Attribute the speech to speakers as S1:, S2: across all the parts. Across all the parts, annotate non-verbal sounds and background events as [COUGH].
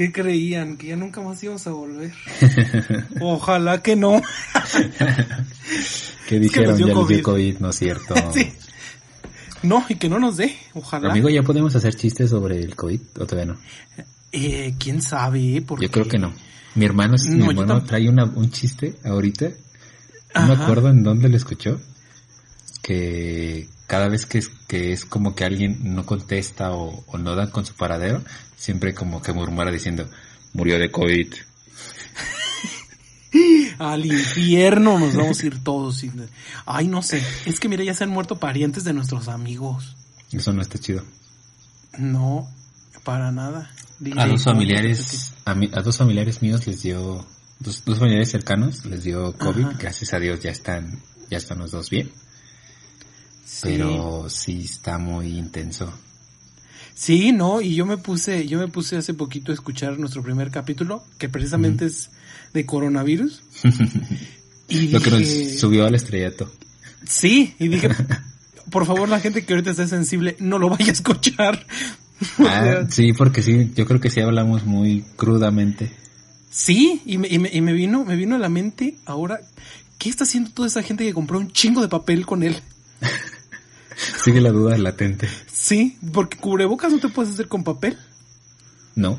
S1: ¿Qué creían? Que ya nunca más íbamos a volver. [LAUGHS] Ojalá que no. [LAUGHS]
S2: ¿Qué dijeron? ya les dio COVID, no es cierto. [LAUGHS]
S1: sí. No, y que no nos dé, ojalá.
S2: Amigo, ¿ya podemos hacer chistes sobre el COVID o todavía no?
S1: Eh, quién sabe, porque...
S2: Yo creo que no. Mi hermano, mi hermano trae una, un chiste ahorita. No me acuerdo en dónde lo escuchó. Que cada vez que es, que es como que alguien no contesta o, o no dan con su paradero, siempre como que murmura diciendo, murió de COVID. [LAUGHS]
S1: Al infierno nos vamos a ir todos. Ay, no sé. Es que mira, ya se han muerto parientes de nuestros amigos.
S2: Eso no está chido.
S1: No, para nada.
S2: a dos familiares, a, dos familiares míos les dio, dos, familiares cercanos les dio COVID. Gracias a Dios ya están, ya están los dos bien. Pero sí está muy intenso.
S1: Sí, no, y yo me puse, yo me puse hace poquito a escuchar nuestro primer capítulo, que precisamente es de coronavirus. [LAUGHS]
S2: y Lo que nos subió al estrellato.
S1: Sí, y dije, por favor la gente que ahorita esté sensible, no lo vaya a escuchar. [LAUGHS]
S2: Ah, sí, porque sí, yo creo que sí hablamos muy crudamente.
S1: Sí, y me, y me, y me vino, me vino a la mente ahora, ¿qué está haciendo toda esa gente que compró un chingo de papel con él? [LAUGHS]
S2: Sigue la duda latente.
S1: Sí, porque cubrebocas no te puedes hacer con papel.
S2: No.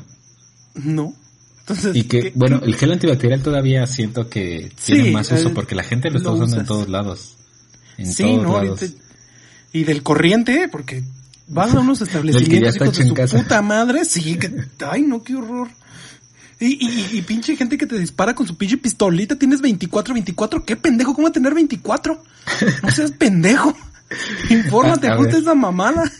S1: No.
S2: Entonces, y que, bueno, el gel antibacterial todavía siento que tiene más uso porque la gente lo, está usando en todos lados. En sí, todos no, lados.
S1: Y del corriente, porque vas a unos [LAUGHS] establecimientos y con su puta madre, sí, que, ay no, qué horror. Y, y, y, pinche gente que te dispara con su pinche pistolita, tienes 24, 24, qué pendejo, ¿cómo va a tener 24? No seas pendejo. Infórmate, ajusta esa mamada.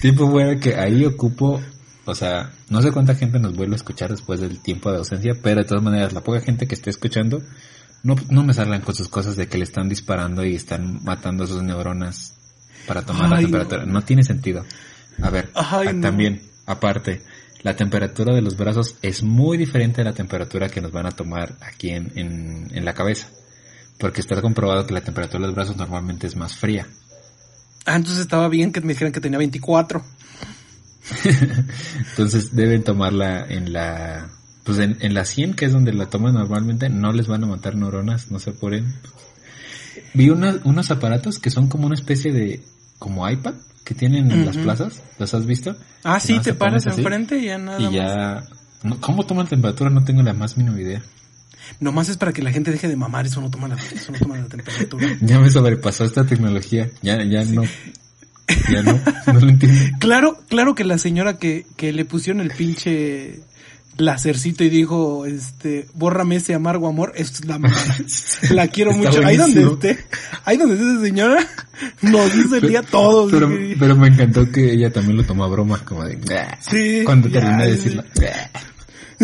S2: Tipo, bueno, que ahí ocupo, o sea, no sé cuánta gente nos vuelve a escuchar después del tiempo de ausencia, pero de todas maneras, la poca gente que esté escuchando, no, no me salgan con sus cosas de que le están disparando y están matando sus neuronas para tomar la temperatura. No. tiene sentido. A ver, también, aparte, la temperatura de los brazos es muy diferente a la temperatura que nos van a tomar aquí en, en, en la cabeza. Porque está comprobado que la temperatura de los brazos normalmente es más fría.
S1: Ah, entonces estaba bien que me dijeran que tenía 24. [LAUGHS]
S2: entonces deben tomarla en la pues en, en, la 100, que es donde la toman normalmente, no les van a matar neuronas, no se apuren. Vi unos aparatos que son como una especie de, como iPad, que tienen en las plazas, ¿los has visto?
S1: Ah, sí, te paras enfrente y ya nada
S2: Y ya, ¿cómo toman temperatura? No tengo la más mínima idea.
S1: Nomás es para que la gente deje de mamar, eso no toma la, eso no toma la temperatura. [LAUGHS]
S2: ya me sobrepasó esta tecnología, ya, ya no. [LAUGHS] Ya no, no lo entiendo.
S1: Claro, claro que la señora que, que le pusieron el pinche lacercito y dijo, este, bórrame ese amargo amor, es la [LAUGHS] La quiero mucho. Ahí donde esté, ahí donde esté esa señora, nos hizo el día todos.
S2: Pero, pero, me encantó que ella también lo tomó a broma, como de, sí, cuando terminé de decirlo.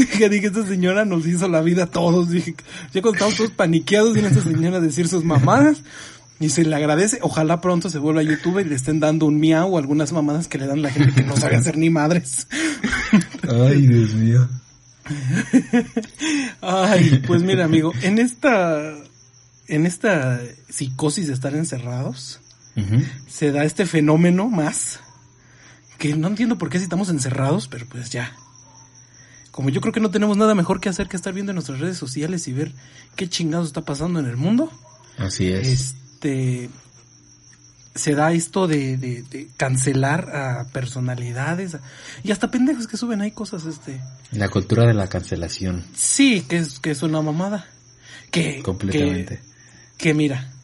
S2: [LAUGHS]
S1: Dije, dije, esta señora nos hizo la vida a todos. Dije, ya cuando estamos todos paniqueados, viene esta señora a decir sus mamadas. Y se le agradece. Ojalá pronto se vuelva a YouTube y le estén dando un miau o algunas mamadas que le dan la gente que no sabe hacer ni madres. [LAUGHS]
S2: Ay, Dios mío.
S1: Ay, pues mira, amigo, en esta, en esta psicosis de estar encerrados, se da este fenómeno más que no entiendo por qué si estamos encerrados, pero pues ya, como yo creo que no tenemos nada mejor que hacer que estar viendo en nuestras redes sociales y ver qué chingados está pasando en el mundo.
S2: Así es.
S1: Este se da esto de, de, cancelar a personalidades y hasta pendejos que suben ahí cosas este.
S2: La cultura de la cancelación.
S1: Sí que es que es una mamada. Que
S2: completamente.
S1: que, que mira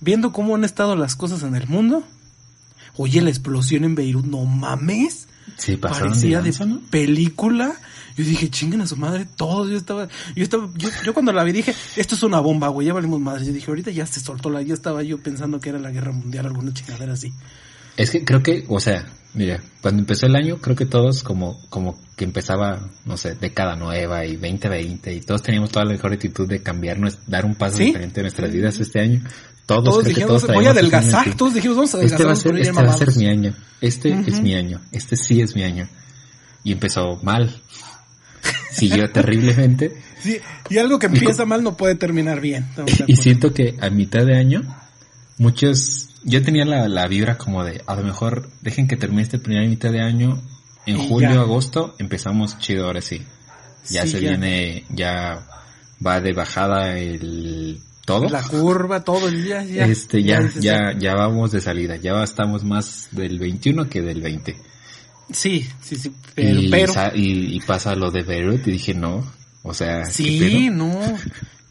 S1: viendo cómo han estado las cosas en el mundo oye la explosión en Beirut no mames
S2: sí pasaron
S1: parecía de, película yo dije, chinguen a su madre todos. Yo estaba, yo estaba, yo, yo cuando la vi dije, esto es una bomba, güey, ya valimos madre. Yo dije, ahorita ya se soltó la, ya estaba yo pensando que era la guerra mundial, alguna chingadera así.
S2: Es que creo que, o sea, mira, cuando empezó el año, creo que todos como, como que empezaba, no sé, década nueva y 2020 y todos teníamos toda la mejor actitud de cambiarnos, dar un paso diferente en nuestras vidas este año. Todos,
S1: todos dijimos, todos voy a adelgazar, todos dijimos, vamos a adelgazar.
S2: Este va a ser, este va a ser mi año. Este es mi año. Este sí es mi año. Y empezó mal [LAUGHS] siguió terriblemente.
S1: Sí, y algo que empieza mal no puede terminar bien. [LAUGHS]
S2: Y siento que a mitad de año, muchos, yo tenía la, la vibra como de, a lo mejor dejen que termine este primer mitad de año En julio, agosto empezamos chido ahora sí. Ya se viene, ya va de bajada el todo.
S1: La curva, todo el día, ya.
S2: Este, ya, ya, ya, vamos de salida. Ya estamos más del 21 que del 20.
S1: Sí, sí, sí.
S2: Pero, y, pasa lo de Beirut y dije, no. O sea,
S1: sí, no.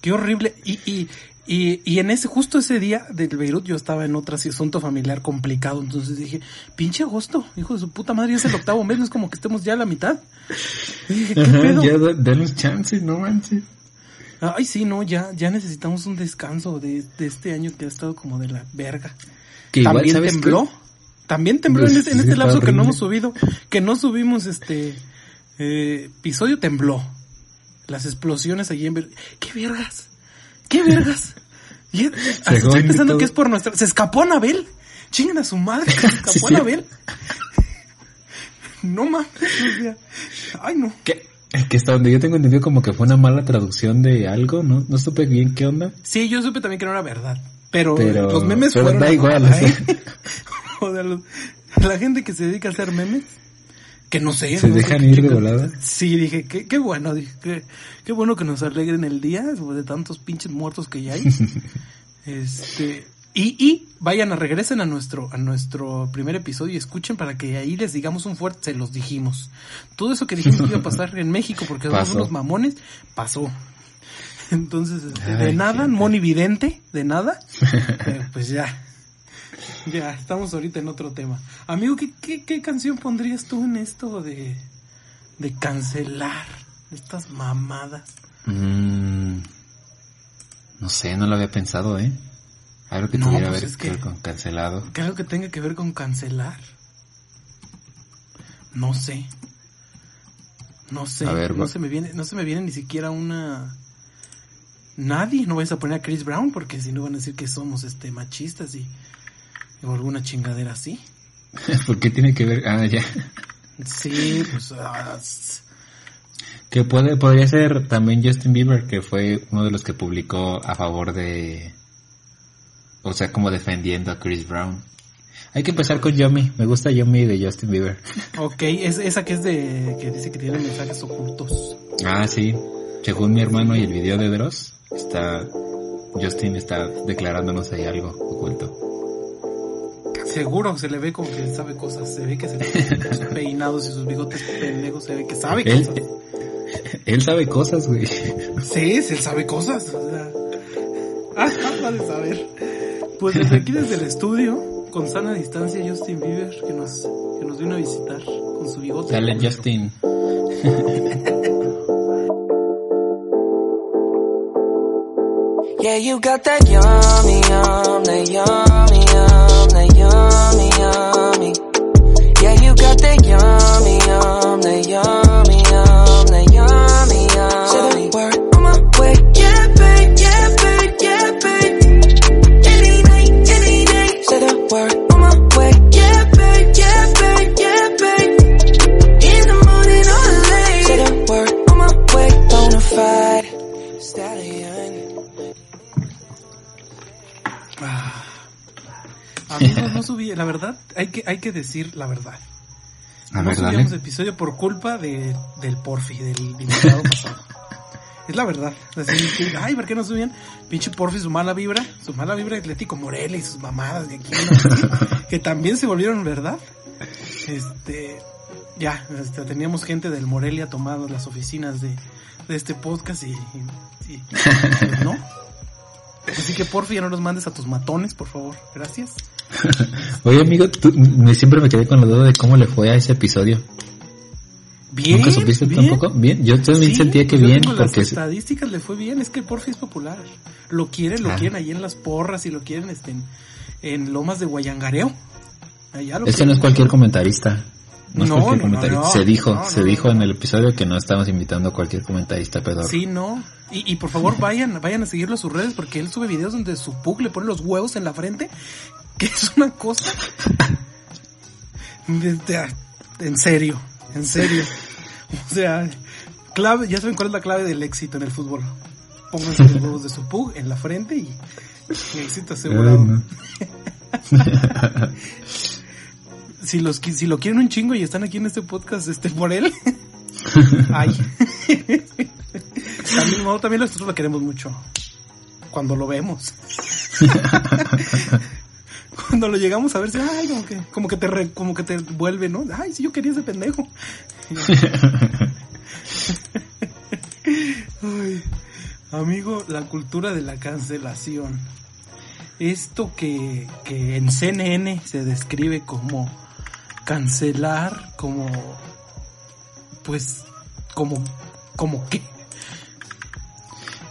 S1: Qué horrible. Y, y, y, y, en ese, justo ese día del Beirut yo estaba en otro asunto familiar complicado, entonces dije, pinche agosto, hijo de su puta madre, es el octavo mes, no es como que estemos ya a la mitad.
S2: dije, ¿qué pedo? Ya denos chances, no manches.
S1: Ay, sí, no, ya, ya necesitamos un descanso de, de este año que ha estado como de la verga. Que También tembló. También tembló en, este, en este lapso que no hemos subido, que no subimos este eh, episodio, tembló. Las explosiones allí en... ¿Qué vergas? ¿Qué vergas? Y [LAUGHS] estoy pensando que es por nuestra... Se escapó Anabel. Chingan a su madre, se [LAUGHS] escapó Anabel. [LAUGHS] no mames, ay no.
S2: ¿Qué? Que hasta donde yo tengo entendido como que fue una mala traducción de algo, ¿no? No supe bien qué onda.
S1: Sí, yo supe también que no era verdad. Pero, los memes pero fueron... da igual, o sea, [LAUGHS] la gente que se dedica a hacer memes que no sé.
S2: ¿Se dejan ir de volada?
S1: Sí, dije, qué, qué bueno, dije, qué, qué, bueno que nos alegren el día de tantos pinches muertos que ya hay. [LAUGHS] este, y, y vayan a regresen a nuestro, a nuestro primer episodio y escuchen para que ahí les digamos un fuerte, se los dijimos. Todo eso que dijimos que iba a pasar en México porque somos unos mamones, pasó. [LAUGHS] Entonces, este, de nada, monividente, de nada, pues ya. Ya, estamos ahorita en otro tema. Amigo, ¿qué, qué, canción pondrías tú en esto de, de cancelar estas mamadas?
S2: Mm, no sé, no lo había pensado, ¿eh? Algo que tuviera pues que ver con cancelado.
S1: ¿Qué algo que tenga que ver con cancelar? No sé. No sé. no se me viene, no se me viene ni siquiera una nadie, no vais a poner a Chris Brown porque si no van a decir que somos este machistas y o alguna chingadera así. [LAUGHS]
S2: ¿Por qué tiene que ver? Ah, ya.
S1: Sí, pues... Ah,
S2: que puede, podría ser también Justin Bieber, que fue uno de los que publicó a favor de... O sea, como defendiendo a Chris Brown. Hay que empezar con Yomi. Me gusta Yomi de Justin Bieber. [LAUGHS]
S1: Ok, es, esa que es de... que dice que tiene mensajes ocultos.
S2: Ah, sí. Según mi hermano y el video de Dross, está... Justin está declarándonos ahí algo oculto.
S1: Seguro se le ve como que sabe cosas. Se ve que se sus [LAUGHS] peinados y sus bigotes pendejos. Se ve que sabe cosas. [LAUGHS]
S2: Él sabe cosas, güey.
S1: Sí, él sabe cosas. O sea. Ah, ah de saber. Pues desde aquí, desde el [LAUGHS] estudio, con sana distancia, Justin Bieber, que nos, que nos vino a visitar con su bigote.
S2: Dale, Justin. Yeah, you got that yummy, yum, that yummy, yum, that yummy, yummy. Yeah, you got that yummy, yum, that yummy,
S1: No la verdad, hay que, hay que decir la verdad. no subíamos episodio por culpa de, del Porfi, del invitado [LAUGHS] pasado. Es la verdad. ay, ¿por qué no subían? Pinche Porfi, su mala vibra, su mala vibra Atlético Morelia y sus mamadas de aquí, [LAUGHS] que también se volvieron verdad. Este, ya, este, teníamos gente del Morelia tomando las oficinas de, de este podcast y, y, pues no. [LAUGHS] Así que porfa ya no los mandes a tus matones, por favor. Gracias. [LAUGHS]
S2: Oye, amigo, me, siempre me quedé con la duda de cómo le fue a ese episodio.
S1: Bien. ¿Nunca supiste
S2: tampoco? Bien. Yo también sentía que bien. Porque las
S1: estadísticas le fue bien. Es que Porfi es popular. Lo quieren, lo ah. quieren ahí en las porras y lo quieren este, en, Lomas de Guayangareo.
S2: Allá lo este no es cualquier comentarista. No, no, no, se dijo, se dijo en el episodio que no estamos invitando a cualquier comentarista pedor.
S1: Sí, no. Y, y por favor vayan, vayan a seguirlo a sus redes porque él sube videos donde su pug le pone los huevos en la frente, que es una cosa. en serio, en serio. O sea, clave, ya saben cuál es la clave del éxito en el fútbol. Pónganse los huevos de su pug en la frente y, éxito asegurado. [LAUGHS] si, los, si lo quieren un chingo y están aquí en este podcast, este, por él. [LAUGHS] Ay. también, no, también nosotros lo queremos mucho. Cuando lo vemos. [LAUGHS] Cuando lo llegamos a ver, ay, como que, como que te como que te vuelve, ¿no? Ay, si yo quería ese pendejo. ay, amigo, la cultura de la cancelación. Esto que, que en CNN se describe como cancelar, como pues como como qué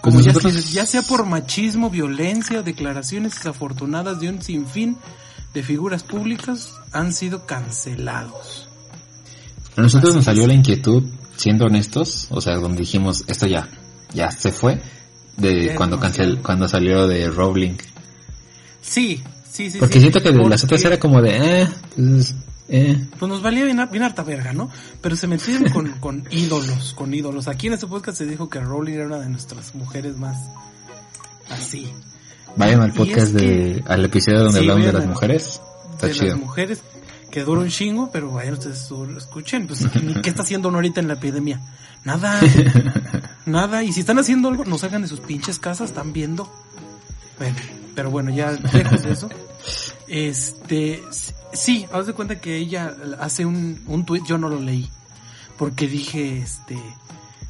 S1: como ya, ya, sea por machismo, violencia o declaraciones desafortunadas de un sinfín de figuras públicas han sido cancelados.
S2: A nosotros nos salió la inquietud, siendo honestos, o sea, donde dijimos, esto ya, ya se fue, de cuando cancel, cuando salió de Rowling.
S1: Sí, sí, sí.
S2: Porque siento que de las otras era como de, eh, pues, eh.
S1: Pues nos valía bien, bien, harta verga, ¿no? Pero se metieron con, [LAUGHS] con ídolos, con ídolos. Aquí en este podcast se dijo que Rowling era una de nuestras mujeres más así.
S2: Vayan al podcast de, al episodio donde hablamos de las mujeres. Está de las
S1: mujeres, que dura un chingo, pero vayan ustedes escuchen, pues, [LAUGHS] ¿qué está haciendo ahorita en la epidemia? Nada, [LAUGHS] nada. Y si están haciendo algo, no salgan de sus pinches casas, están viendo. Bueno, pero bueno, ya lejos de eso. Este, Sí, haz de cuenta que ella hace un, un tweet, yo no lo leí, porque dije, este,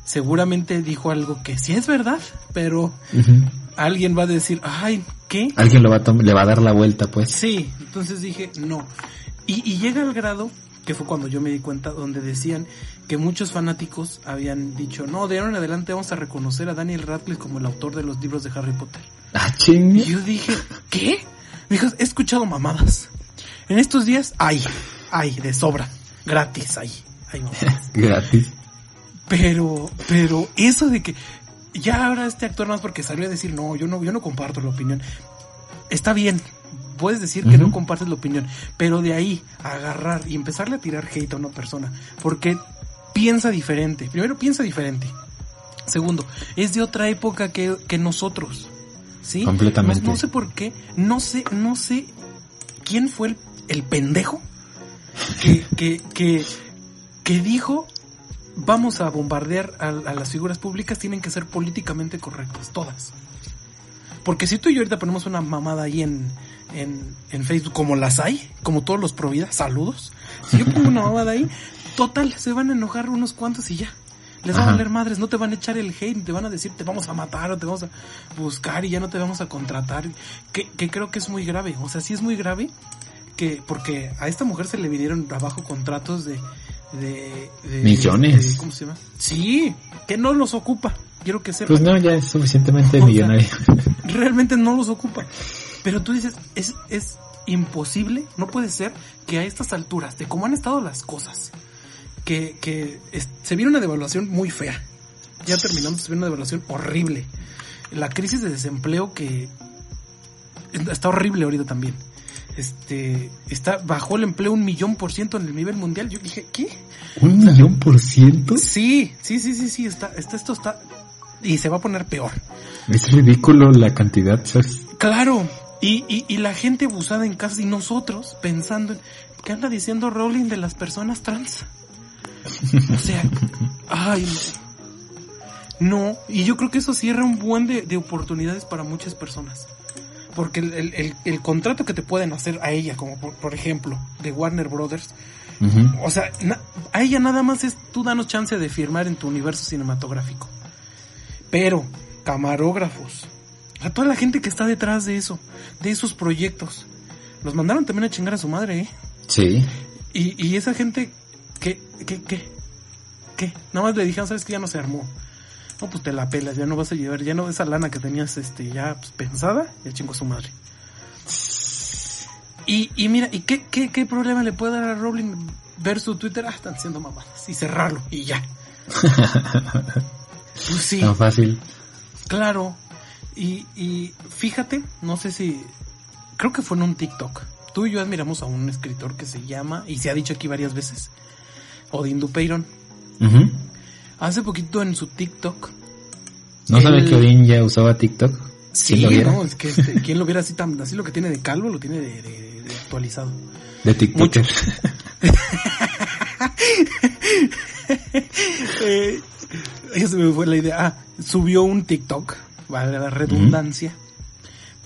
S1: seguramente dijo algo que sí es verdad, pero alguien va a decir, ay, ¿qué?
S2: Alguien lo va a le va a dar la vuelta, pues.
S1: Sí, entonces dije, no. Y, y llega al grado, que fue cuando yo me di cuenta, donde decían que muchos fanáticos habían dicho, no, de ahora en adelante vamos a reconocer a Daniel Radcliffe como el autor de los libros de Harry Potter.
S2: Ah, ching.
S1: Y yo dije, ¿qué? Dijo, he escuchado mamadas. En estos días hay, hay, de sobra, gratis, hay, hay [LAUGHS]
S2: gratis.
S1: Pero, pero eso de que ya ahora este actor más porque salió a decir, no, yo no, yo no comparto la opinión. Está bien, puedes decir que no compartes la opinión, pero de ahí a agarrar y empezarle a tirar hate a una persona, porque piensa diferente. Primero, piensa diferente. Segundo, es de otra época que, que nosotros. ¿Sí?
S2: Completamente.
S1: No, sé por qué, no sé, no sé quién fue el el pendejo que, que, que, que dijo vamos a bombardear a, las figuras públicas tienen que ser políticamente correctas, todas. Porque si tú y yo ahorita ponemos una mamada ahí en, en, en Facebook, como las hay, como todos los providas, saludos. Si yo pongo una [LAUGHS] mamada ahí, total, se van a enojar unos cuantos y ya. Les van a valer madres, no te van a echar el hate, te van a decir te vamos a matar o te vamos a buscar y ya no te vamos a contratar. Que, que creo que es muy grave. O sea, sí es muy grave que porque a esta mujer se le vinieron abajo contratos de de,
S2: millones.
S1: ¿Cómo se llama? Sí, que no los ocupa. Quiero que sepa.
S2: Pues no, ya es suficientemente millonario. [LAUGHS]
S1: realmente no los ocupa. Pero tú dices, es, es imposible, no puede ser que a estas alturas, de cómo han estado las cosas, que, que se viene una devaluación muy fea. Ya terminando, se viene una devaluación horrible. La crisis de desempleo que está horrible ahorita también este, está, bajó el empleo un millón por ciento en el nivel mundial. Yo dije, ¿qué?
S2: ¿Un millón por ciento?
S1: Sí, sí, sí, sí, sí, está, está, esto está, y se va a poner peor.
S2: Es ridículo la cantidad, ¿sabes?
S1: Claro, y, y, y la gente abusada en casa y nosotros pensando en, ¿qué anda diciendo Rowling de las personas trans? O sea, [LAUGHS] ay, no. y yo creo que eso cierra un buen de, de oportunidades para muchas personas. Porque el, el, contrato que te pueden hacer a ella, como por, ejemplo, de Warner Brothers, o sea, a ella nada más es tú danos chance de firmar en tu universo cinematográfico. Pero, camarógrafos, a toda la gente que está detrás de eso, de esos proyectos, los mandaron también a chingar a su madre, ¿eh?
S2: Sí.
S1: Y, y esa gente, ¿qué, qué, qué? ¿Qué? Nada más le dijeron, ¿sabes que Ya no se armó no, pues te la pelas, ya no vas a llevar, ya no esa lana que tenías este ya pues, pensada, ya chingo su madre. Y, y mira, ¿y qué, qué, qué problema le puede dar a Rowling ver su Twitter? Ah, están siendo mamadas. Y cerrarlo, y ya. [LAUGHS] pues sí.
S2: Tan fácil.
S1: Claro. Y, y fíjate, no sé si. Creo que fue en un TikTok. Tú y yo admiramos a un escritor que se llama, y se ha dicho aquí varias veces, Odin Dupeyron. Hace poquito en su TikTok.
S2: ¿No sabe que Odin ya usaba TikTok?
S1: Sí,
S2: ¿Quién lo viera?
S1: no, es que este, ¿quién lo viera así tan, así lo que tiene de calvo, lo tiene de, de- de actualizado.
S2: De TikTok. [LAUGHS] [LAUGHS]
S1: Eh, ya se me fue la idea. Ah, subió un TikTok, vale la redundancia,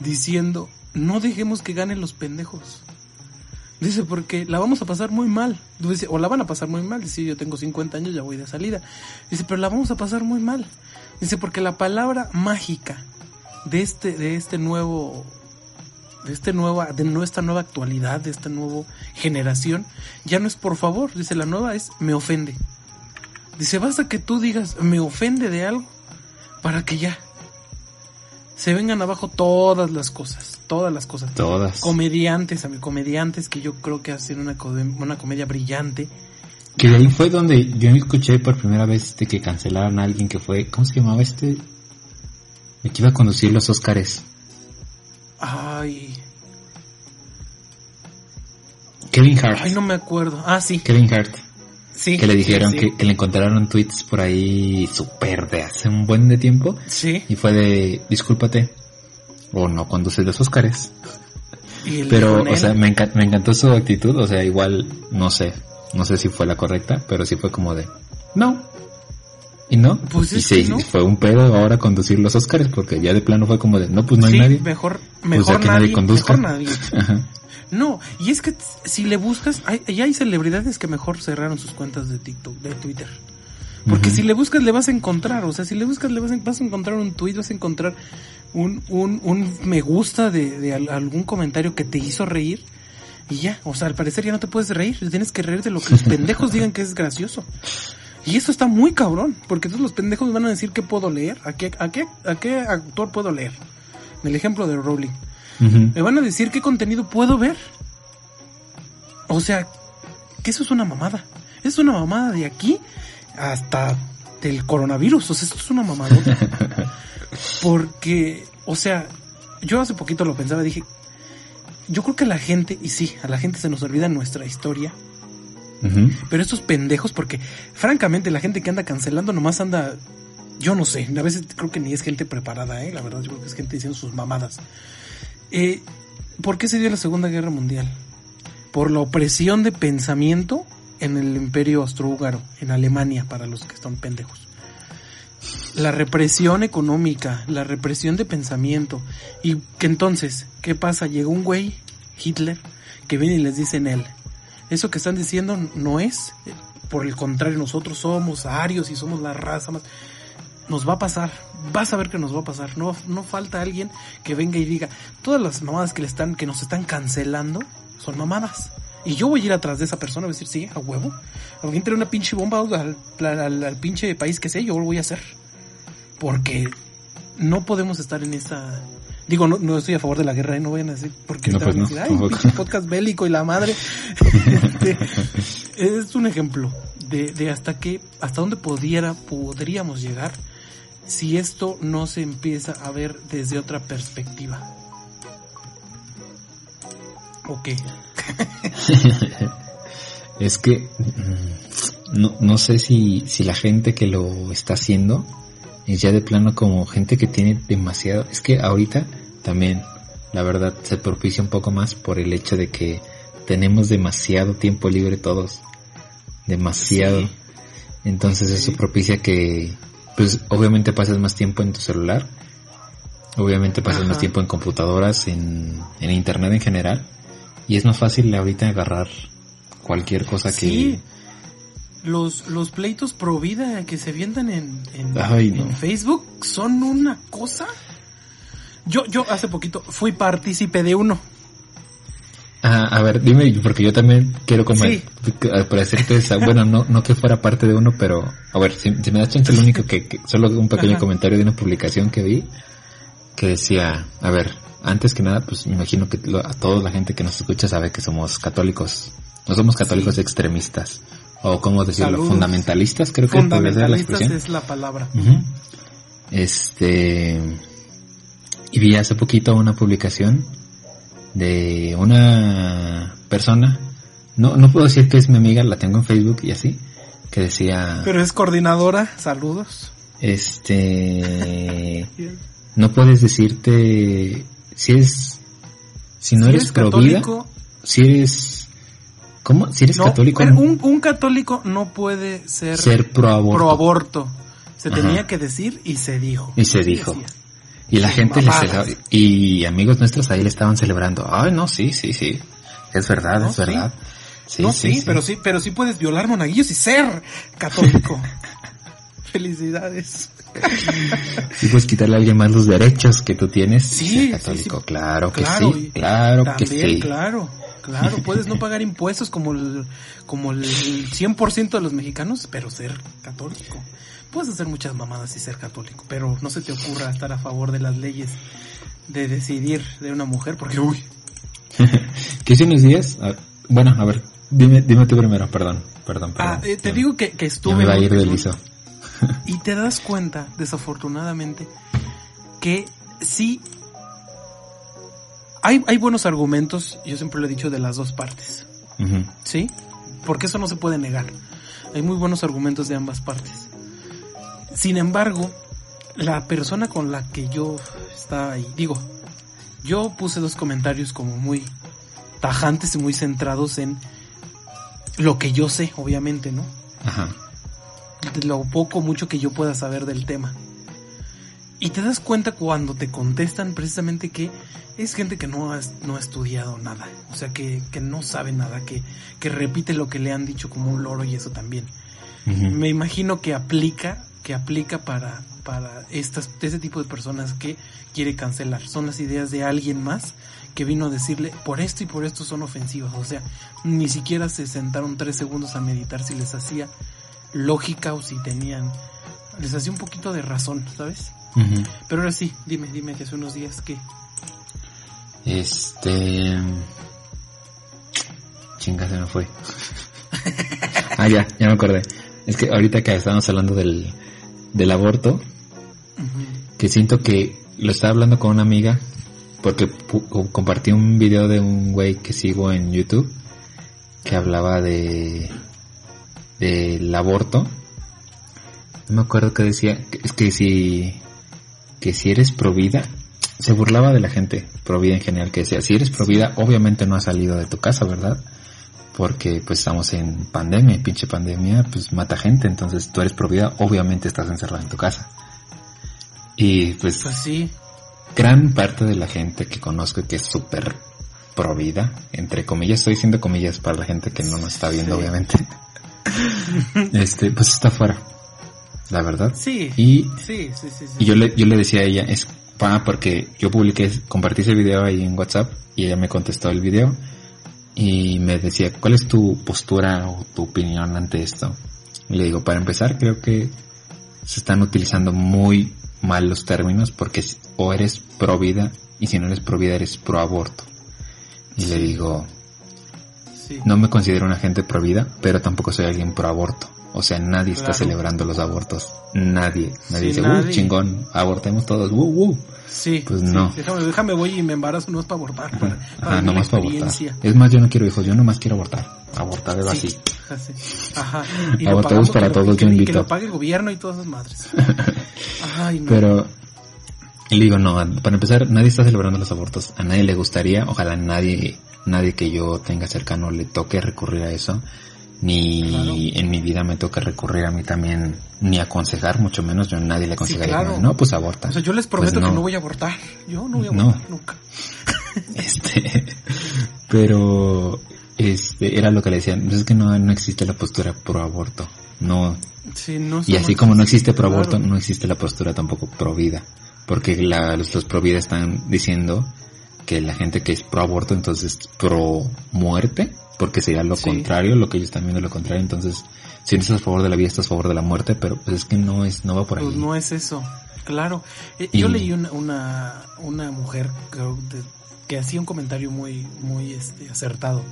S1: diciendo, no dejemos que ganen los pendejos. Dice, porque la vamos a pasar muy mal. Dice, o la van a pasar muy mal. Dice, yo tengo 50 años, ya voy de salida. Dice, pero la vamos a pasar muy mal. Dice, porque la palabra mágica de este, de este nuevo, de este nueva, de nuestra nueva actualidad, de esta nueva generación, ya no es por favor. Dice, la nueva es me ofende. Dice, basta que tú digas me ofende de algo para que ya se vengan abajo todas las cosas, todas las cosas.
S2: Todas.
S1: Comediantes, amigo, comediantes que yo creo que hacen una, una comedia brillante.
S2: Que de ahí fue donde yo escuché por primera vez este que cancelaron a alguien que fue, ¿cómo se llamaba este? El que iba a conducir los Óscares.
S1: Ay,
S2: Kevin Hart.
S1: ay, no me acuerdo. Ah, sí,
S2: Kevin Hart.
S1: Sí.
S2: Que le dijeron
S1: sí,
S2: Que, que le encontraron tweets por ahí súper de hace un buen de tiempo.
S1: Sí,
S2: Y fue de, discúlpate. O no conduces los Óscares. Pero, o sea, me, enca- me encantó su actitud. O sea, igual, no sé. No sé si fue la correcta, pero sí fue como de, no. Y no.
S1: Pues
S2: y sí,
S1: no.
S2: fue un pedo ahora conducir los Óscares porque ya de plano fue como de, no, pues no hay nadie.
S1: mejor,
S2: ya
S1: mejor
S2: que nadie
S1: nadie,
S2: conduzca.
S1: mejor nadie. [LAUGHS]
S2: Ajá.
S1: No, y es que si le buscas, hay, ya hay celebridades que mejor cerraron sus cuentas de TikTok, de Twitter. Porque si le buscas le vas a encontrar, o sea, si le buscas le vas a, vas a encontrar un tweet, vas a encontrar un, un, un me gusta de, de al- algún comentario que te hizo reír y ya, o sea, al parecer ya no te puedes reír, tienes que reír de lo que los [LAUGHS] pendejos digan que es gracioso. Y eso está muy cabrón, porque entonces los pendejos van a decir qué puedo leer, a qué, a qué, a qué actor puedo leer. En el ejemplo de Rowling. Me van a decir qué contenido puedo ver. O sea, que eso es una mamada. Es una mamada de aquí hasta del coronavirus. O sea, esto es una mamadota. [LAUGHS] Porque, o sea, yo hace poquito lo pensaba, dije, yo creo que a la gente, y sí, a la gente se nos olvida nuestra historia, pero estos pendejos, porque francamente la gente que anda cancelando nomás anda, yo no sé, a veces creo que ni es gente preparada, ¿eh? la verdad yo creo que es gente diciendo sus mamadas. Eh, ¿Por qué se dio la Segunda Guerra Mundial? Por la opresión de pensamiento en el imperio austrohúngaro, en Alemania, para los que están pendejos. La represión económica, la represión de pensamiento. Y que entonces, ¿qué pasa? Llegó un güey, Hitler, que viene y les dice en él, eso que están diciendo no es, por el contrario, nosotros somos arios y somos la raza más. Nos va a pasar, vas a ver que nos va a pasar. No, no falta alguien que venga y diga, todas las mamadas que le están, que nos están cancelando, son mamadas. Y yo voy a ir atrás de esa persona, voy a decir, sí, a huevo. Alguien trae una pinche bomba al, al, al pinche país que sé, yo lo voy a hacer. Porque no podemos estar en esa... Digo, no, no estoy a favor de la guerra, ¿eh? no vayan a decir, porque
S2: No, pues no,
S1: decir, ay, pinche podcast bélico y la madre. [LAUGHS] Este, es un ejemplo de, de hasta qué, hasta dónde pudiera, podríamos llegar si esto no se empieza a ver desde otra perspectiva. Ok. [LAUGHS]
S2: Es que mm, no, no sé si, si la gente que lo está haciendo es ya de plano como gente que tiene demasiado. Es que ahorita también, la verdad, se propicia un poco más por el hecho de que tenemos demasiado tiempo libre todos. Demasiado.
S1: Sí.
S2: Entonces eso
S1: Sí.
S2: propicia que, pues obviamente pasas más tiempo en tu celular. Obviamente pasas
S1: Ajá.
S2: más tiempo en computadoras, en, en internet en general. Y es más fácil ahorita agarrar cualquier cosa que...
S1: Sí. Los, los pleitos pro vida que se avientan en, en,
S2: Ay, no.
S1: en Facebook son una cosa. Yo, yo hace poquito fui partícipe de uno.
S2: Ah, a ver, dime, porque yo también quiero comer.
S1: Sí.
S2: Para decirte esa, bueno, no, no que fuera parte de uno, pero a ver, si, si me das chance, lo único que, que- solo un pequeño
S1: Ajá.
S2: comentario de una publicación que vi, que decía, a ver, antes que nada, pues me imagino que lo- a toda la gente que nos escucha sabe que somos católicos, no somos católicos extremistas, o como decirlo,
S1: Saludos.
S2: fundamentalistas, creo que ser la
S1: Fundamentalistas
S2: expresión.
S1: es la palabra.
S2: Este. Y vi hace poquito una publicación de una persona. No, no puedo decir que es mi amiga, la tengo en Facebook y así. Que decía.
S1: Pero es coordinadora, saludos.
S2: Este. [LAUGHS] no puedes decirte si eres si no
S1: Si
S2: eres,
S1: eres
S2: pro vida,
S1: católico-
S2: si eres ¿cómo? Si eres
S1: No,
S2: católico
S1: pero un, un católico no puede ser,
S2: ser pro aborto.
S1: pro aborto. Se
S2: Ajá.
S1: tenía que decir y se dijo.
S2: Y se dijo.
S1: decía.
S2: Y la gente le
S1: mamadas.
S2: celebra- y amigos nuestros ahí le estaban celebrando. Ay, no, sí, sí, sí. Es verdad,
S1: No,
S2: es
S1: sí.
S2: verdad. Sí,
S1: no,
S2: sí,
S1: sí, pero sí, pero sí puedes violar monaguillos y ser católico. [LAUGHS] Felicidades.
S2: Sí puedes quitarle a alguien más los derechos que tú tienes y
S1: Sí,
S2: ser católico.
S1: sí.
S2: Claro que
S1: Claro,
S2: sí,
S1: y
S2: claro que
S1: También,
S2: sí.
S1: claro, claro. Puedes no pagar impuestos como el, como el 100% de los mexicanos, pero ser católico. Puedes hacer muchas mamadas y ser católico, pero no se te ocurra estar a favor de las leyes de decidir de una mujer, porque uy, [LAUGHS]
S2: ¿Qué hice unos días? A- bueno, a ver, dime, dime tú primero, perdón, perdón, perdón.
S1: Ah, eh, te
S2: Ya-
S1: digo que, estuve
S2: me va a ir liso. [LAUGHS]
S1: y te das cuenta, desafortunadamente, que sí hay, hay buenos argumentos, yo siempre lo he dicho, de las dos partes. ¿sí? Porque eso no se puede negar. Hay muy buenos argumentos de ambas partes. Sin embargo, la persona con la que yo estaba ahí, digo, yo puse dos comentarios como muy tajantes y muy centrados en lo que yo sé, obviamente, ¿no?
S2: Ajá.
S1: de lo poco mucho que yo pueda saber del tema. Y te das cuenta cuando te contestan precisamente que es gente que no ha, no ha estudiado nada. O sea, que, que no sabe nada, que, que repite lo que le han dicho como un loro y eso también. Me imagino que aplica, que aplica para, para estas, ese tipo de personas que quiere cancelar. Son las ideas de alguien más que vino a decirle por esto y por esto son ofensivas. O sea, ni siquiera se sentaron tres segundos a meditar si les hacía lógica o si tenían, les hacía un poquito de razón, ¿sabes?
S2: Ujú.
S1: Pero ahora sí, dime, dime que hace unos días que...
S2: Este. Chinga, se me fue. [LAUGHS] ah, ya, ya me acordé. Es que ahorita que estábamos hablando del, del aborto, que siento que lo estaba hablando con una amiga, porque compartí un video de un güey que sigo en YouTube, que hablaba de del aborto. No me acuerdo qué decía, que- es que si, que si eres pro vida, se burlaba de la gente pro vida en general, que decía, si eres pro vida, obviamente no has salido de tu casa, ¿verdad? Porque pues estamos en pandemia, pinche pandemia, pues mata gente, entonces tú eres pro vida, obviamente estás encerrado en tu casa. Y pues
S1: Pues sí,
S2: gran parte de la gente que conozco que es súper pro vida, entre comillas, estoy diciendo comillas para la gente que no nos está viendo,
S1: Sí.
S2: obviamente. [LAUGHS] este, pues está fuera, la verdad.
S1: sí,
S2: Y,
S1: sí, sí, sí. sí.
S2: y yo le, yo le decía a ella, es pa, porque yo publiqué, compartí ese video ahí en WhatsApp y ella me contestó el video y me decía, ¿cuál es tu postura o tu opinión ante esto? Y le digo, para empezar, creo que se están utilizando muy mal los términos porque o eres pro vida y si no eres pro vida eres pro aborto. Y le digo,
S1: sí.
S2: no me considero una gente pro vida, pero tampoco soy alguien pro aborto. O sea, nadie está celebrando los abortos. Nadie. Nadie
S1: Sí,
S2: dice,
S1: nadie.
S2: uh, chingón, abortemos todos, uh, uh.
S1: Sí,
S2: Pues
S1: sí.
S2: no.
S1: Déjame, déjame voy y me embarazo no es para abortar, para, para
S2: Ajá, nomás
S1: la
S2: para abortar. Es más, yo no quiero hijos, yo nomás quiero abortar. Abortar es así.
S1: Sí, [LAUGHS] así. Ajá. Y pagamos,
S2: para
S1: que
S2: todos,
S1: que,
S2: yo
S1: que
S2: invito.
S1: lo pague el gobierno y todas esas madres. [LAUGHS] Ay, no.
S2: Pero, le digo, no, para empezar, nadie está celebrando los abortos. A nadie le gustaría, ojalá nadie, nadie que yo tenga cercano le toque recurrir a eso. Ni
S1: Claro.
S2: en mi vida me toca recurrir a mí también, ni aconsejar, mucho menos yo a nadie le aconsejaría.
S1: claro.
S2: No, pues aborta.
S1: O sea, yo les prometo
S2: Pues no.
S1: que no voy a abortar. Yo no voy a
S2: No.
S1: abortar nunca. [LAUGHS]
S2: Este, [LAUGHS] pero, este, era lo que le decían, pues es que no, no existe la postura pro aborto. No,
S1: Sí, no
S2: Y así como no existe pro
S1: claro.
S2: aborto, no existe la postura tampoco pro vida. Porque la, los, los pro vida están diciendo que la gente que es pro aborto entonces es pro muerte, porque sería lo
S1: Sí.
S2: contrario, lo que ellos están viendo es lo contrario. Entonces, si no estás a favor de la vida, estás a favor de la muerte, pero pues es que no es, no va por ahí.
S1: Pues no es eso, claro. Eh,
S2: Y-
S1: Yo leí una, una, una mujer creo, de- que hacía un comentario muy, muy este, acertado.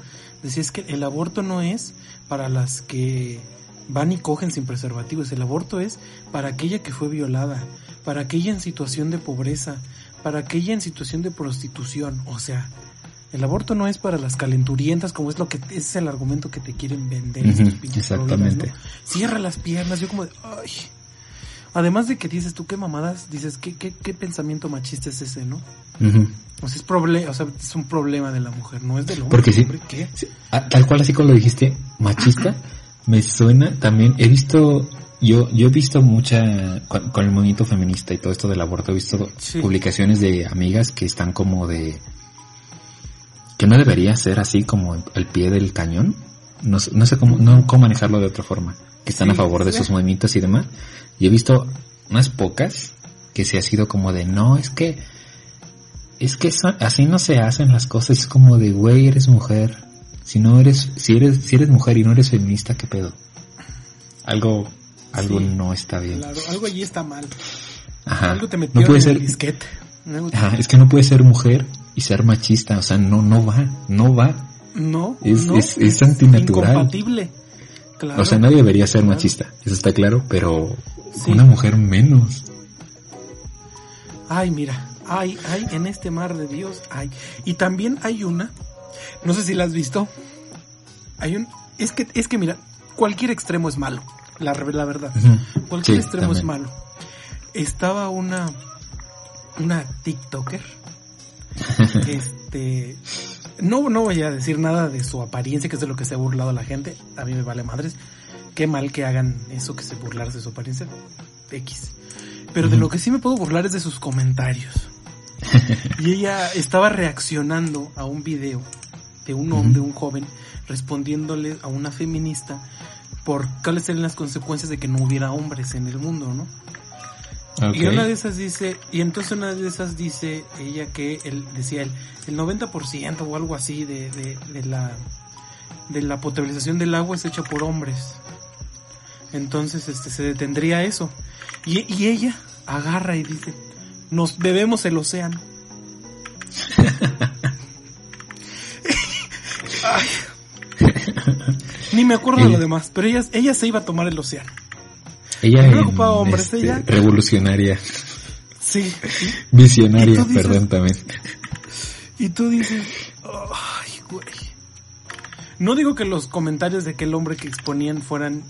S1: Decía es que el aborto no es para las que van y cogen sin preservativos. El aborto es para aquella que fue violada, para aquella en situación de pobreza, para aquella en situación de prostitución. O sea, el aborto no es para las calenturientas, como es lo que ese es el argumento que te quieren vender.
S2: Exactamente.
S1: Cierra las piernas, yo como de, ay. Además de que dices tú qué mamadas, dices qué, qué, qué pensamiento machista es ese, ¿no?
S2: Ujú.
S1: O sea, es, o sea, es un problema de la mujer, no es del hombre.
S2: Porque sí.
S1: ¿Hombre ¿Qué?
S2: Sí, ah, tal cual así como lo dijiste, machista, me suena también, he visto, yo, yo he visto mucha, con, con el movimiento feminista y todo esto del aborto, he visto
S1: Sí.
S2: publicaciones de amigas que están como de, que no debería ser así como al pie del cañón, no, no sé cómo, no cómo manejarlo de otra forma, que están a
S1: Sí,
S2: favor de
S1: sí.
S2: esos movimientos y demás, y he visto unas pocas que se ha sido como de, no, es que, es que eso- así no se hacen las cosas, es como de, güey, eres mujer. Si no eres, si eres, si eres mujer y no eres feminista, ¿qué pedo? Algo, algo
S1: Sí.
S2: no está bien.
S1: Claro, algo allí está mal.
S2: Ajá.
S1: Algo te metió
S2: No puede
S1: en el
S2: ser,
S1: disquete. Algo te-
S2: ajá, es que no puede ser mujer y ser machista, o sea, no, no va, no va.
S1: No,
S2: Es-
S1: no,
S2: es- es antinatural.
S1: Incompatible. Claro.
S2: O sea, nadie debería ser
S1: Claro.
S2: machista, eso está claro, pero
S1: Sí.
S2: una mujer menos.
S1: Ay, mira, ay, ay, en este mar de Dios, ay. Y también hay una, no sé si la has visto. Hay un, es que, es que mira, cualquier extremo es malo, la, la verdad. Cualquier
S2: Sí,
S1: extremo es malo. Estaba una, una TikToker, [LAUGHS] este, no, no voy a decir nada de su apariencia, que es de lo que se ha burlado la gente. A mí me vale madres. Qué mal que hagan eso, que se burlarse de su apariencia. X. Pero de lo que sí me puedo burlar es de sus comentarios. [LAUGHS] y ella estaba reaccionando a un video de un hombre, un joven, respondiéndole a una feminista por cuáles eran las consecuencias de que no hubiera hombres en el mundo, ¿no? Y una de esas dice, y entonces una de esas dice ella que él decía el, el 90% o algo así de, de, de la de la potabilización del agua es hecha por hombres. Entonces este se detendría eso. Y, y ella agarra y dice, nos bebemos el océano. [LAUGHS] Ay. Ni me acuerdo de lo demás, pero ella, ella se iba a tomar el océano.
S2: Ella
S1: No
S2: en,
S1: hombres,
S2: este,
S1: ella-
S2: revolucionaria,
S1: Sí.
S2: visionaria,
S1: ¿Y tú dices-
S2: perdón también.
S1: Y tú dices, ay, güey. No digo que los comentarios de aquel hombre que exponían fueran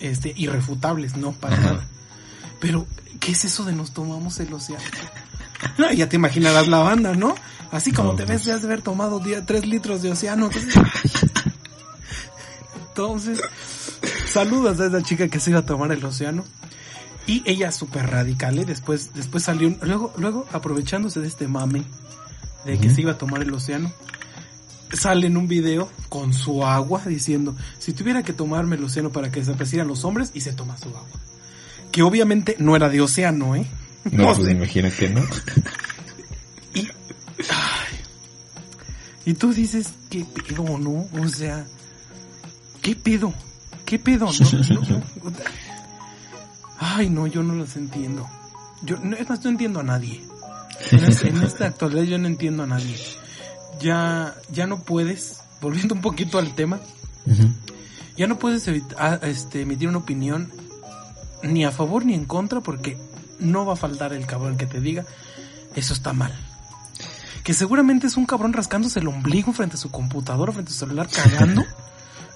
S1: este irrefutables, no, para
S2: Ajá.
S1: nada. Pero, ¿qué es eso de nos tomamos el océano? No, ya te imaginarás la banda, ¿no? Así como
S2: No,
S1: te
S2: pues.
S1: ves, ya has de haber tomado día, tres litros de océano. [LAUGHS] Entonces, saludos a esa chica que se iba a tomar el océano. Y ella súper radical, ¿eh? Después, después salió, un- luego, luego aprovechándose de este mame de que se iba a tomar el océano, sale en un video con su agua diciendo, si tuviera que tomarme el océano para que desaparecieran los hombres, y se toma su agua. Que obviamente no era de océano, ¿eh?
S2: No, [LAUGHS]
S1: O
S2: pues que no. [LAUGHS]
S1: y, ay, y tú dices, ¿qué pedo, no? O sea, ¿qué pedo? ¿Qué pedo? No, [LAUGHS] no, no. Ay, no, yo no los entiendo. Yo, no, es más, no entiendo a nadie. En, es- en [LAUGHS] esta actualidad yo no entiendo a nadie. Ya, ya no puedes, volviendo un poquito al tema, ya no puedes este, emitir una opinión ni a favor ni en contra porque no va a faltar el cabrón que te diga eso está mal. Que seguramente es un cabrón rascándose el ombligo frente a su computadora, frente a su celular, cagando, [LAUGHS]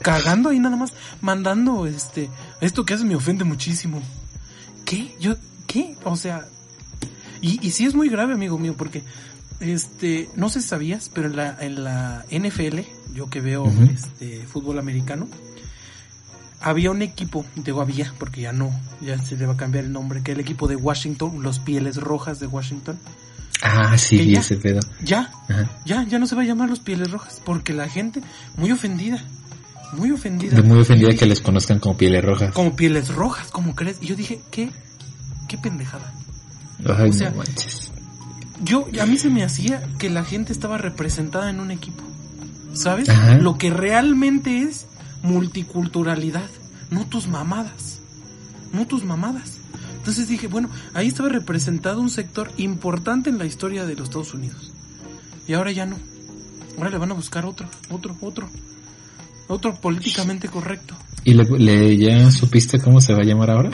S1: cagando ahí nada más, mandando este, esto que hace me ofende muchísimo. ¿Qué? Yo, ¿qué? O sea, y, y sí es muy grave, amigo mío, porque este, no sé si sabías, pero en la, en la NFL, yo que veo este fútbol americano, había un equipo, digo había, porque ya no, ya se le va a cambiar el nombre, que el equipo de Washington, los Pieles Rojas de Washington,
S2: Ah, sí, vi ese pedo.
S1: ya,
S2: Ajá.
S1: ya, ya no se va a llamar los Pieles Rojas, porque la gente, muy ofendida, muy ofendida.
S2: De muy ofendida que les conozcan como pieles rojas.
S1: Como Pieles Rojas, ¿cómo crees? Y yo dije, ¿qué? ¿Qué pendejada?
S2: Ay,
S1: o sea,
S2: no manches.
S1: Yo, a mí se me hacía que la gente estaba representada en un equipo. ¿Sabes?
S2: Ajá.
S1: Lo que realmente es multiculturalidad. No tus mamadas. No tus mamadas. Entonces dije, bueno, ahí estaba representado un sector importante en la historia de los Estados Unidos. Y ahora ya no. Ahora le van a buscar otro, otro, otro. Otro políticamente correcto.
S2: ¿Y le, le- ya supiste cómo se va a llamar ahora?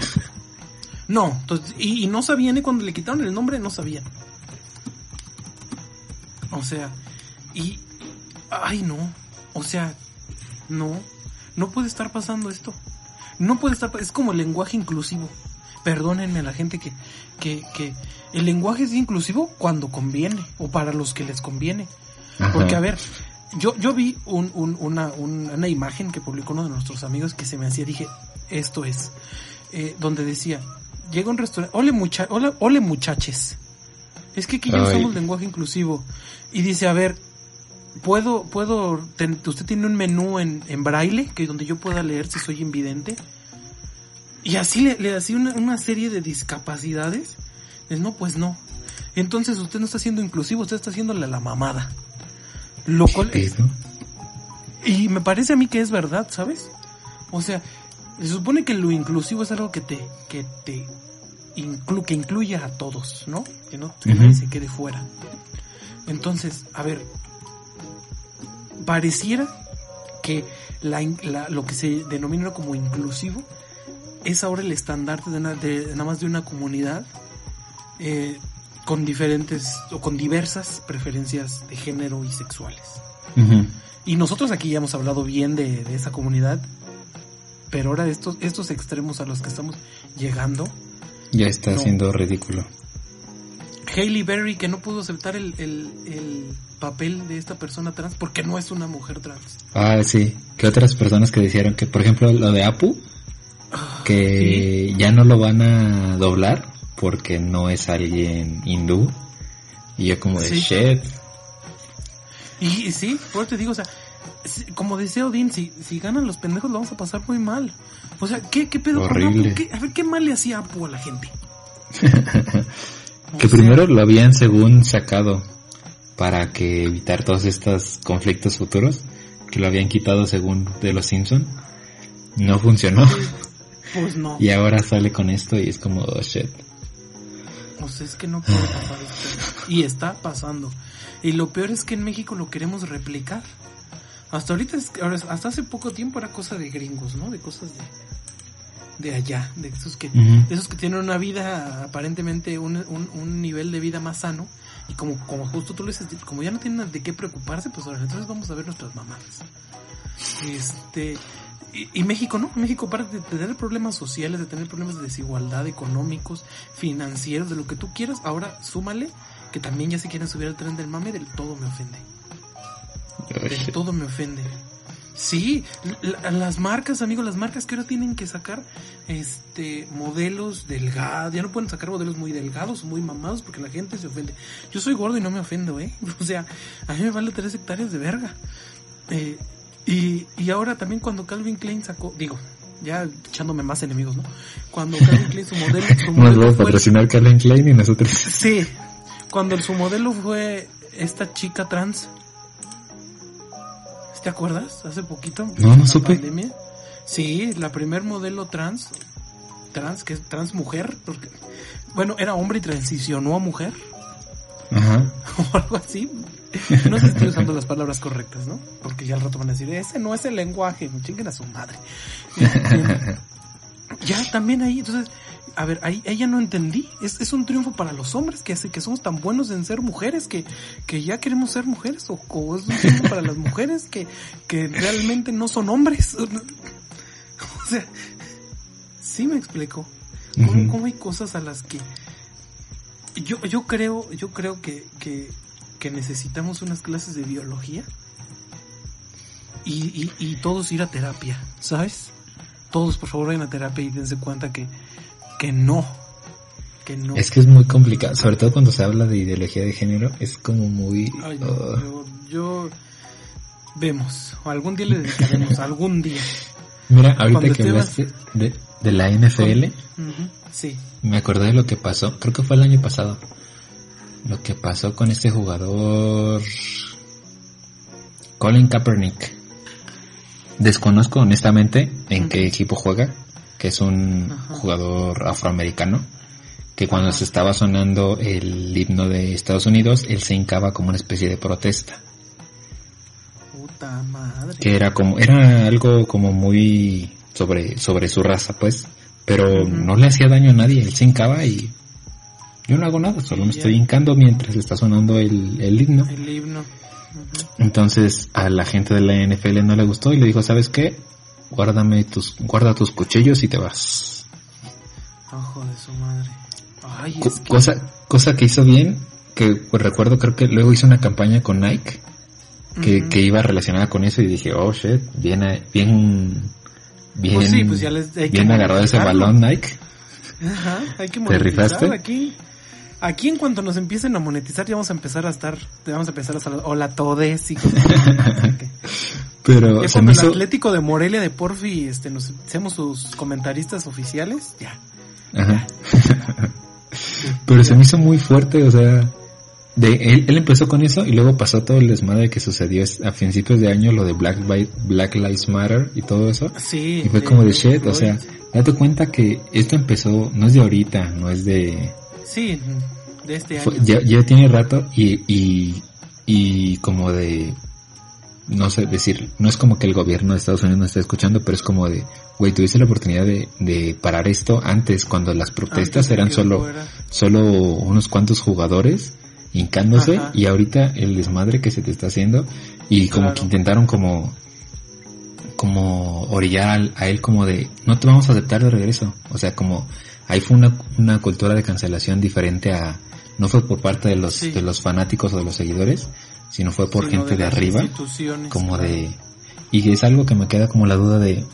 S1: No, entonces, y, y no sabían, ¿eh? cuando le quitaron el nombre, no sabían. O sea, y... Ay, no. O sea, no. No puede estar pasando esto. No puede estar... Es como el lenguaje inclusivo. perdónenme a la gente que, que, que el lenguaje es inclusivo cuando conviene o para los que les conviene. Porque, a ver, yo, yo vi un, un, una, una imagen que publicó uno de nuestros amigos que se me hacía, dije, esto es, eh, donde decía, llega un restaurante, ole, mucha, ole, ole muchaches, es que aquí ya usamos lenguaje inclusivo. Y dice, a ver, puedo, puedo, usted tiene un menú en, en braille, que donde yo pueda leer si soy invidente. Y así le, le hacía una, una serie de discapacidades. Es no, pues no. Entonces usted no está siendo inclusivo, usted está haciéndole la mamada. Lo cual es, y me parece a mí que es verdad, ¿sabes? O sea, se supone que lo inclusivo es algo que te, que te inclu que incluya a todos, ¿no? Que no que se quede fuera. Entonces, a ver, pareciera que la, lo que se denomina como inclusivo es ahora el estandarte de, de nada más de una comunidad eh, con diferentes o con diversas preferencias de género y sexuales. Y nosotros aquí ya hemos hablado bien de, esa comunidad, pero ahora estos, estos extremos a los que estamos llegando.
S2: Ya está siendo ridículo.
S1: Hailey Berry que no pudo aceptar el, el, papel de esta persona trans porque no es una mujer trans.
S2: Ah, sí. Que otras personas que dijeron que, por ejemplo, lo de Apu, ah, que ya no lo van a doblar porque no es alguien hindú. Y yo como de shit.
S1: Y, sí, por te digo, o sea, como decía Odín, si, si ganan los pendejos lo vamos a pasar muy mal. O sea, ¿qué, qué pedo
S2: Horrible.
S1: a ver, ¿qué mal le hacía Apu a la gente? [LAUGHS]
S2: que primero lo habían según sacado para que evitar todos estos conflictos futuros, que lo habían quitado según de los Simpson. No funcionó.
S1: Pues no. [LAUGHS]
S2: Y ahora sale con esto y es como, oh shit.
S1: Pues es que no puede pasar esto. Y está pasando. Y lo peor es que en México lo queremos replicar. Hasta ahorita, hasta hace poco tiempo era cosa de gringos, ¿no? De cosas de, de allá, de esos que, esos que tienen una vida, aparentemente un, un, nivel de vida más sano. Y como, como justo tú lo dices, como ya no tienen de qué preocuparse, pues ahora entonces vamos a ver nuestras mamadas. Este, y, México no, México para de tener problemas sociales, de tener problemas de desigualdad económicos, financieros, de lo que tú quieras, ahora súmale que también ya se quieren subir al tren del mame, del todo me ofende. Del todo me ofende. Sí, las marcas, amigos, las marcas que ahora tienen que sacar este modelos delgados, ya no pueden sacar modelos muy delgados o muy mamados porque la gente se ofende. Yo soy gordo y no me ofendo, ¿eh? [LAUGHS] O sea, a mí me vale tres hectáreas de verga. Eh, y, y ahora también cuando Calvin Klein sacó, digo, ya echándome más enemigos, ¿no? Cuando Calvin Klein su modelo... Su
S2: modelo Nos a patrocinar Calvin Klein y nosotros.
S1: Sí, cuando su modelo fue esta chica trans. ¿Te acuerdas? Hace poquito.
S2: No, no supe.
S1: Sí, la primer modelo trans, trans, que es trans mujer, porque, bueno, era hombre y transicionó a mujer.
S2: Ajá. [LAUGHS]
S1: O algo así. No sé si estoy usando las palabras correctas, ¿no? Porque ya al rato van a decir, ese no es el lenguaje, chinguen a su madre. ya también ahí, entonces, a ver, ahí, ella no entendí. Es, es un triunfo para los hombres que, que somos tan buenos en ser mujeres que, que ya queremos ser mujeres o, es un triunfo para las mujeres que, que realmente no son hombres. [LAUGHS] O sea, sí me explico. ¿Cómo, hay cosas a las que yo, yo creo, yo creo que, que, que necesitamos unas clases de biología y, y, todos ir a terapia, ¿sabes? Todos por favor vayan a terapia y dense cuenta que, que no, que no.
S2: Es que es muy complicado, sobre todo cuando se habla de ideología de género, es como muy...
S1: Uh, yo, vemos, algún día le dedicaremos, [LAUGHS] algún día.
S2: Mira, ahorita que hablaste de, de, la NFL,
S1: sí.
S2: me acordé de lo que pasó, creo que fue el año pasado, lo que pasó con este jugador Colin Kaepernick. Desconozco honestamente en qué equipo juega, que es un jugador afroamericano, que cuando se estaba sonando el himno de Estados Unidos, él se hincaba como una especie de protesta.
S1: Puta madre.
S2: Que era como, era algo como muy sobre, sobre su raza, pues, pero no le hacía daño a nadie, él se hincaba y yo no hago nada, solo me estoy hincando mientras está sonando el, el himno.
S1: El himno.
S2: Entonces a la gente de la NFL no le gustó y le dijo, ¿sabes qué? Guárdame tus, guarda tus cuchillos y te vas.
S1: Ojo de su madre. Ay,
S2: Co-
S1: es que-
S2: cosa, cosa que hizo bien, que pues, recuerdo creo que luego hizo una campaña con Nike que, que iba relacionada con eso y dije, oh shit, bien, bien, bien,
S1: Pues sí, pues ya les- hay que
S2: bien agarrado ese balón Nike.
S1: Ajá, hay que
S2: ¿Te
S1: monetizar
S2: rifaste?
S1: aquí. Aquí en cuanto nos empiecen a monetizar ya vamos a empezar a estar, ya vamos a empezar a estar, o la Todes y cosas que- [LAUGHS]
S2: Pero
S1: Ya
S2: se
S1: cuando
S2: me
S1: el
S2: hizo,
S1: Atlético de Morelia de Porfi este, nos seamos sus comentaristas oficiales, ya.
S2: Ajá. [LAUGHS] Pero se me hizo muy fuerte, o sea, de él, él empezó con eso y luego pasó todo el desmadre que sucedió es- a principios de año, lo de Black, Black Lives Matter y todo eso.
S1: Sí.
S2: Y fue como de shit, o sea, date cuenta que esto empezó, no es de ahorita, no es de...
S1: Sí, de este año.
S2: fue- ya, ya tiene rato y, y, y como de... No sé decir, no es como que el gobierno de Estados Unidos nos esté escuchando, pero es como de, güey, tuviste la oportunidad de, de parar esto antes, cuando las protestas eran solo
S1: fuera-
S2: solo unos cuantos jugadores hincándose
S1: Ajá.
S2: y ahorita el desmadre que se te está haciendo y como
S1: Claro.
S2: que intentaron como como orillar al- a él como de no te vamos a aceptar de regreso o sea como ahí fue una, una cultura de cancelación diferente a no fue por parte de los
S1: Sí.
S2: de los fanáticos o de los seguidores sino fue por
S1: sino
S2: gente de, arriba como
S1: claro.
S2: de y es algo que me queda como la duda de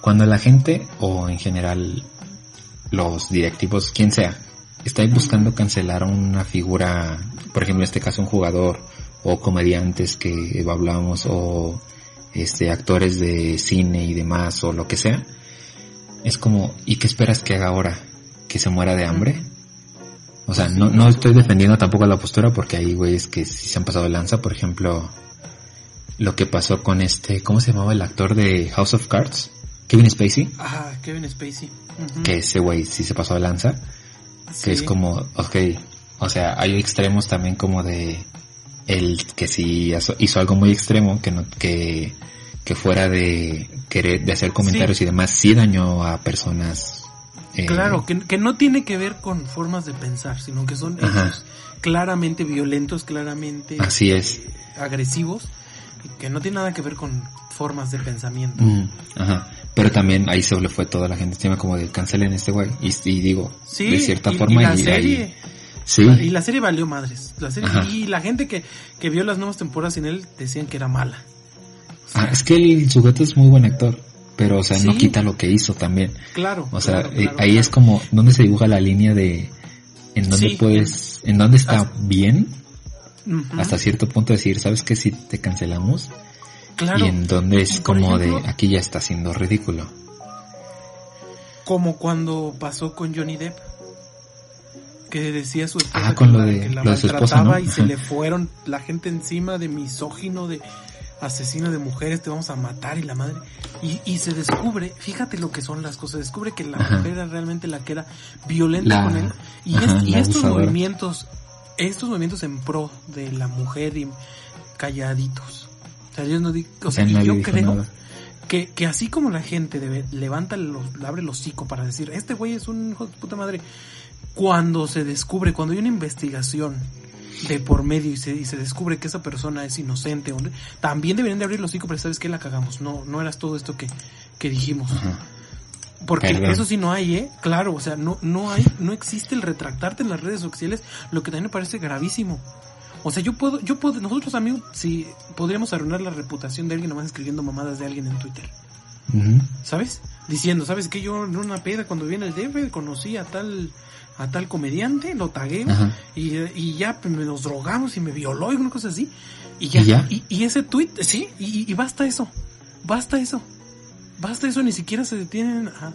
S2: cuando la gente o en general los directivos quien sea está buscando cancelar a una figura por ejemplo en este caso un jugador o comediantes que hablábamos o este actores de cine y demás o lo que sea es como y qué esperas que haga ahora que se muera de hambre o sea, no, no estoy defendiendo tampoco la postura porque hay güeyes que sí se han pasado de lanza. Por ejemplo, lo que pasó con este, ¿cómo se llamaba el actor de House of Cards? Kevin Spacey.
S1: Ah, Kevin Spacey.
S2: Que ese güey sí se pasó de lanza.
S1: Sí.
S2: Que es como, ok, o sea, hay extremos también como de el que sí hizo- algo muy extremo que no, que, que fuera de querer, de hacer comentarios y demás, sí dañó a personas. eh,
S1: Claro, que, que no tiene que ver con formas de pensar, sino que son hechos claramente violentos, claramente
S2: Así es.
S1: eh, agresivos, que no tiene nada que ver con formas de pensamiento.
S2: Mm, ajá. Pero también ahí se le fue toda la gente encima como de cancelen este güey. Y, y digo,
S1: Sí,
S2: de cierta
S1: y-
S2: forma
S1: y la
S2: y
S1: serie,
S2: ahí- sí,
S1: y la serie valió madres. La serie,
S2: Ajá.
S1: y la gente que, que vio las nuevas temporadas sin él decían que era mala. O sea,
S2: Ah, es que el sujeto es muy buen actor, pero o sea, no
S1: Sí.
S2: quita lo que hizo también.
S1: claro.
S2: O sea,
S1: claro,
S2: eh,
S1: claro,
S2: ahí
S1: claro.
S2: es como donde se dibuja la línea de en dónde
S1: Sí,
S2: puedes, en dónde está
S1: hasta-
S2: bien
S1: Ujú,
S2: hasta cierto punto decir, ¿sabes qué? Si te cancelamos
S1: claro.
S2: y en donde es como
S1: ejemplo-
S2: de aquí ya está siendo ridículo.
S1: Como cuando pasó con Johnny Depp. Que decía su esposa
S2: Ah,
S1: que
S2: lo de-
S1: que la
S2: lo de su esposa,
S1: maltrataba
S2: ¿no?
S1: y se le fueron la gente encima de misógino, de asesino de mujeres, te vamos a matar y la madre. Y, y se descubre, fíjate lo que son las cosas, descubre que la
S2: Ajá.
S1: mujer era realmente la que era violenta
S2: La-
S1: con él. Y,
S2: ajá,
S1: es- y estos
S2: abusadora.
S1: movimientos, estos movimientos en pro de la mujer y calladitos. O sea, yo no digo, o sea, yo creo que, que así como la gente debe, levanta los, abre el hocico para decir, este güey es un hijo de puta madre, cuando se descubre, cuando hay una investigación de por medio y se, y se descubre que esa persona es inocente, hombre, también deberían de abrir el hocico para sabes que la cagamos, no, no eras todo esto que, que dijimos.
S2: Ajá.
S1: Porque
S2: Perdón.
S1: eso sí no hay, eh, claro, o sea, no, no hay, no existe el retractarte en las redes sociales, lo que también me parece gravísimo. O sea, yo puedo, yo puedo, nosotros amigos, si podríamos arruinar la reputación de alguien nomás escribiendo mamadas de alguien en Twitter. ¿sabes? Diciendo, ¿sabes qué? Yo en una peda cuando viene el DF conocí a tal a tal comediante, lo tagué y, y ya pues, me nos drogamos y me violó y una cosa así. Y ya.
S2: ¿Y ya?
S1: Y, y ese tweet, sí, y, y basta eso. Basta eso. Basta eso, ni siquiera se detienen a,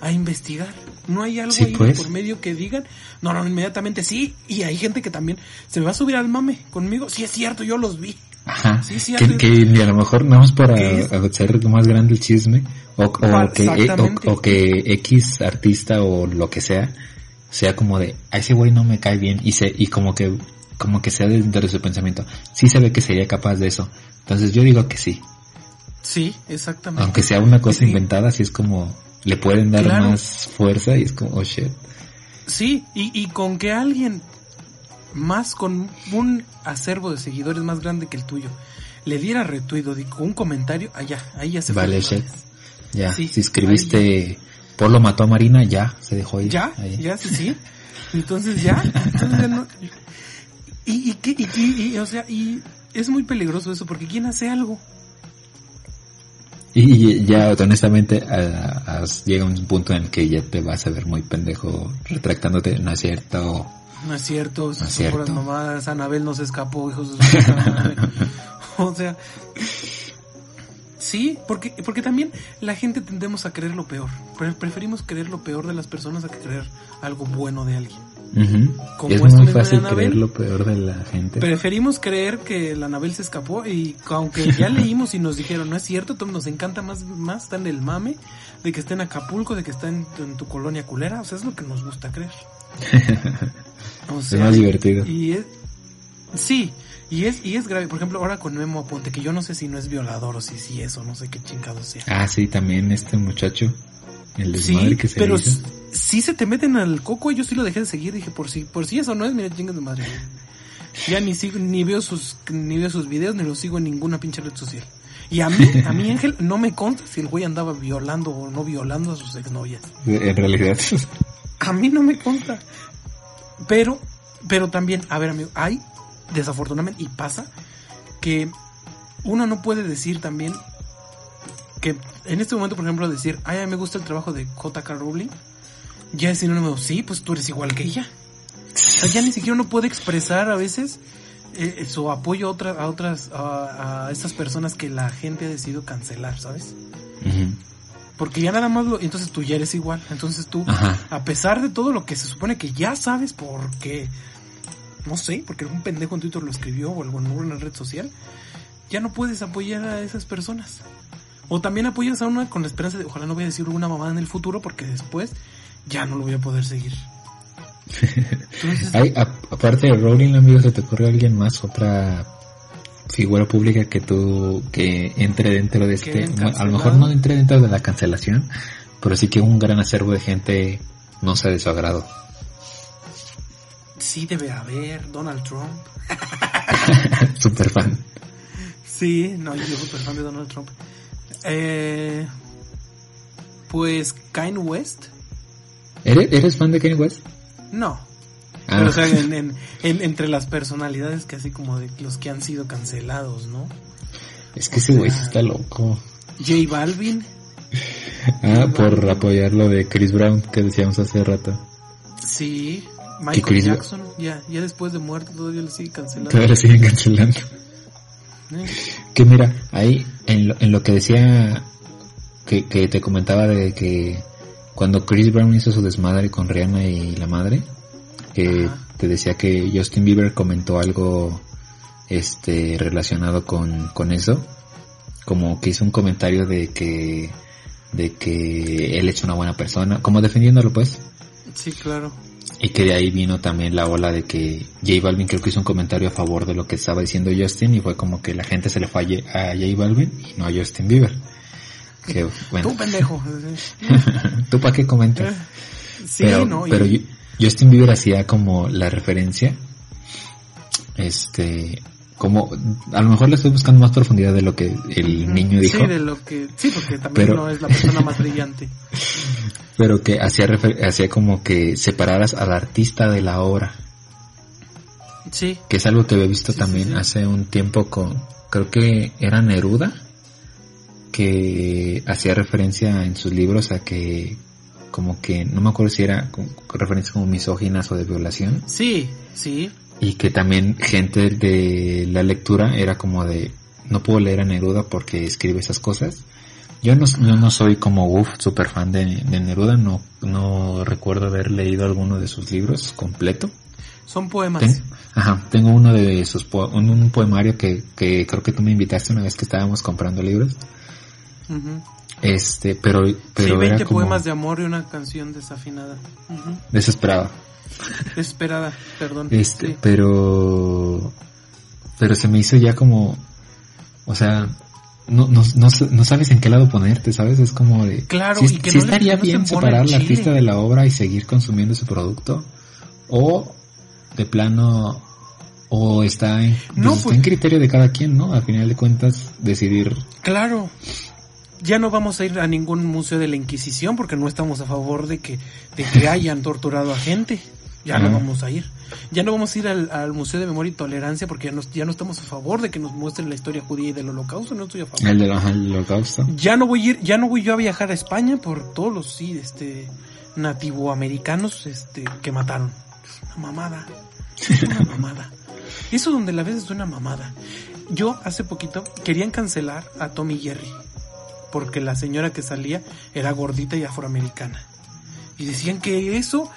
S1: a investigar. No hay algo
S2: Sí,
S1: ahí
S2: pues.
S1: por medio que digan, no, no, inmediatamente sí. Y hay gente que también se me va a subir al mame conmigo. Sí, es cierto, yo los vi.
S2: Ajá.
S1: Sí, sí,
S2: que, que ni a lo mejor nada más para
S1: ¿Qué es?
S2: hacer más grande el chisme o, o que, eh, o, o que X artista o lo que sea sea como de a ese güey no me cae bien y se y como que como que sea dentro de su pensamiento sí se ve que sería capaz de eso entonces yo digo que sí
S1: Sí, exactamente.
S2: aunque sea una cosa
S1: Sí.
S2: inventada sí es como le pueden dar
S1: Claro.
S2: más fuerza y es como oh shit
S1: Sí, y, y con que alguien más con un acervo de seguidores más grande que el tuyo le diera retuido con un comentario, allá, ahí ya se
S2: vale shit ya
S1: Sí,
S2: si escribiste Polo mató a Marina, ya, se dejó ir.
S1: Ya, ya, sí, sí. [LAUGHS] Entonces ya, entonces ya no. Y, y, y, y, o sea, y es muy peligroso eso, porque ¿quién hace algo?
S2: Y ya, honestamente, llega un punto en el que ya te vas a ver muy pendejo retractándote, no es cierto.
S1: No es cierto, no es cierto. mamadas, Anabel no se escapó, hijos de su [LAUGHS] O sea, sí, porque, porque también la gente tendemos a creer lo peor. Preferimos creer lo peor de las personas a que creer algo bueno de alguien.
S2: Es muy fácil creer lo peor de la gente.
S1: Preferimos creer que la Anabel se escapó y aunque ya [LAUGHS] leímos y nos dijeron, no es cierto, nos encanta más, más estar en el mame de que esté en Acapulco, de que está en, tu colonia culera, o sea, es lo que nos gusta creer. [LAUGHS]
S2: es más divertido.
S1: Y es, sí, y es, y es grave, por ejemplo, ahora con Memo Aponte, que yo no sé si no es violador o si sí es o no sé qué chingado sea.
S2: Ah, sí, también este muchacho. El desmadre que se
S1: pero si se te meten al coco, yo sí lo dejé de seguir, dije, por si, por si eso no es, mira, chingas de madre. Ya ni sigo, ni veo sus, ni veo sus videos, ni los sigo en ninguna pinche red social. Y a mí, a mí Ángel, no me conta si el güey andaba violando o no violando a sus exnovias.
S2: En realidad.
S1: A mí no me conta. Pero, pero también, a ver amigo, hay, desafortunadamente, y pasa, que uno no puede decir también que en este momento, por ejemplo, decir, ay, a mí me gusta el trabajo de JK Rowling, ya es sinónimo, sí, pues tú eres igual que ella. O sea, ya ni siquiera uno puede expresar a veces eh, su apoyo a, otras a otras, a, estas personas que la gente ha decidido cancelar, ¿sabes? Porque ya nada más lo, entonces tú ya eres igual, entonces tú, a pesar de todo lo que se supone que ya sabes porque, no sé, porque algún pendejo en Twitter lo escribió o algo en una red social, ya no puedes apoyar a esas personas. O también apoyas a una con la esperanza de, ojalá no voy a decir una mamada en el futuro porque después ya no lo voy a poder seguir. [LAUGHS]
S2: Hay, aparte de Rowling, amigo, ¿se te ocurre alguien más? Otra figura pública que tú, que entre dentro de este, a lo mejor no entre dentro de la cancelación, pero sí que un gran acervo de gente no sea de su agrado.
S1: Sí, debe haber, Donald Trump. [LAUGHS]
S2: super fan.
S1: Sí, no, yo soy super fan de Donald Trump. Eh, pues Kanye West.
S2: ¿Eres, ¿Eres fan de Kanye West?
S1: No. Ah. Pero, o sea, en, [LAUGHS] entre las personalidades que así como de los que han sido cancelados, ¿no?
S2: Es que ese güey está loco.
S1: J Balvin. [LAUGHS]
S2: Ah, por apoyar lo de Chris Brown que decíamos hace rato.
S1: Sí. Michael Jackson, ya, ya después de muerto todavía siguen cancelando.
S2: Todavía le siguen cancelando. Eh. Que mira, ahí en lo, en lo que decía que, que te comentaba de que cuando Chris Brown hizo su desmadre con Rihanna y la madre, que te decía que Justin Bieber comentó algo este relacionado con, con eso, como que hizo un comentario de que de que él es una buena persona, como defendiéndolo pues.
S1: Sí, claro.
S2: Y que de ahí vino también la ola de que J Balvin creo que hizo un comentario a favor de lo que estaba diciendo Justin y fue como que la gente se le falle a J Balvin y no a Justin Bieber. Que, bueno. [LAUGHS]
S1: Tú pendejo.
S2: ¿Tú para qué comentas? [LAUGHS] Sí, pero, no. Pero Justin Bieber hacía como la referencia, este, como, a lo mejor le estoy buscando más profundidad de lo que el niño dijo.
S1: Sí, de lo que, sí, porque también no es la persona más brillante. [LAUGHS]
S2: Pero que hacía, hacía como que separaras al artista de la obra.
S1: Sí.
S2: Que es algo que había visto también hace un tiempo con, creo que era Neruda, que hacía referencia en sus libros a que como que, no me acuerdo si era con, referencias como misóginas o de violación.
S1: Sí, sí.
S2: Y que también gente de la lectura era como de, no puedo leer a Neruda porque escribe esas cosas. Yo no, yo no soy como uff, super fan de, Neruda, no, no recuerdo haber leído alguno de sus libros completo.
S1: Son poemas.
S2: ajá, tengo uno de sus un, poemario que, que creo que tú me invitaste una vez que estábamos comprando libros. Este, pero, pero
S1: sí, 20 poemas de amor y una canción desafinada.
S2: Desesperada.
S1: Desesperada, perdón.
S2: Este, pero, pero se me hizo ya como, o sea, no, no, no, sabes en qué lado ponerte, ¿sabes? Es como de...
S1: Claro,
S2: si, estaría bien separar al artista de la obra y seguir consumiendo su producto. O, de plano, o está en, pues está en pues criterio de cada quien, ¿no? A final de cuentas, decidir.
S1: Claro. ya no vamos a ir a ningún museo de la Inquisición porque no estamos a favor de que, de que [LAUGHS] hayan torturado a gente. Ya no vamos a ir. Ya no vamos a ir al, Museo de Memoria y Tolerancia porque ya no, ya no estamos a favor de que nos muestren la historia judía y del holocausto. No estoy a favor.
S2: El del holocausto.
S1: Ya no voy a ir, ya no voy yo a viajar a España por todos los, sí, este, nativoamericanos, este, que mataron. Es una mamada. Es una [LAUGHS] mamada. Eso donde la ves es una mamada. Yo hace poquito querían cancelar a Tommy Jerry porque la señora que salía era gordita y afroamericana. Y decían que eso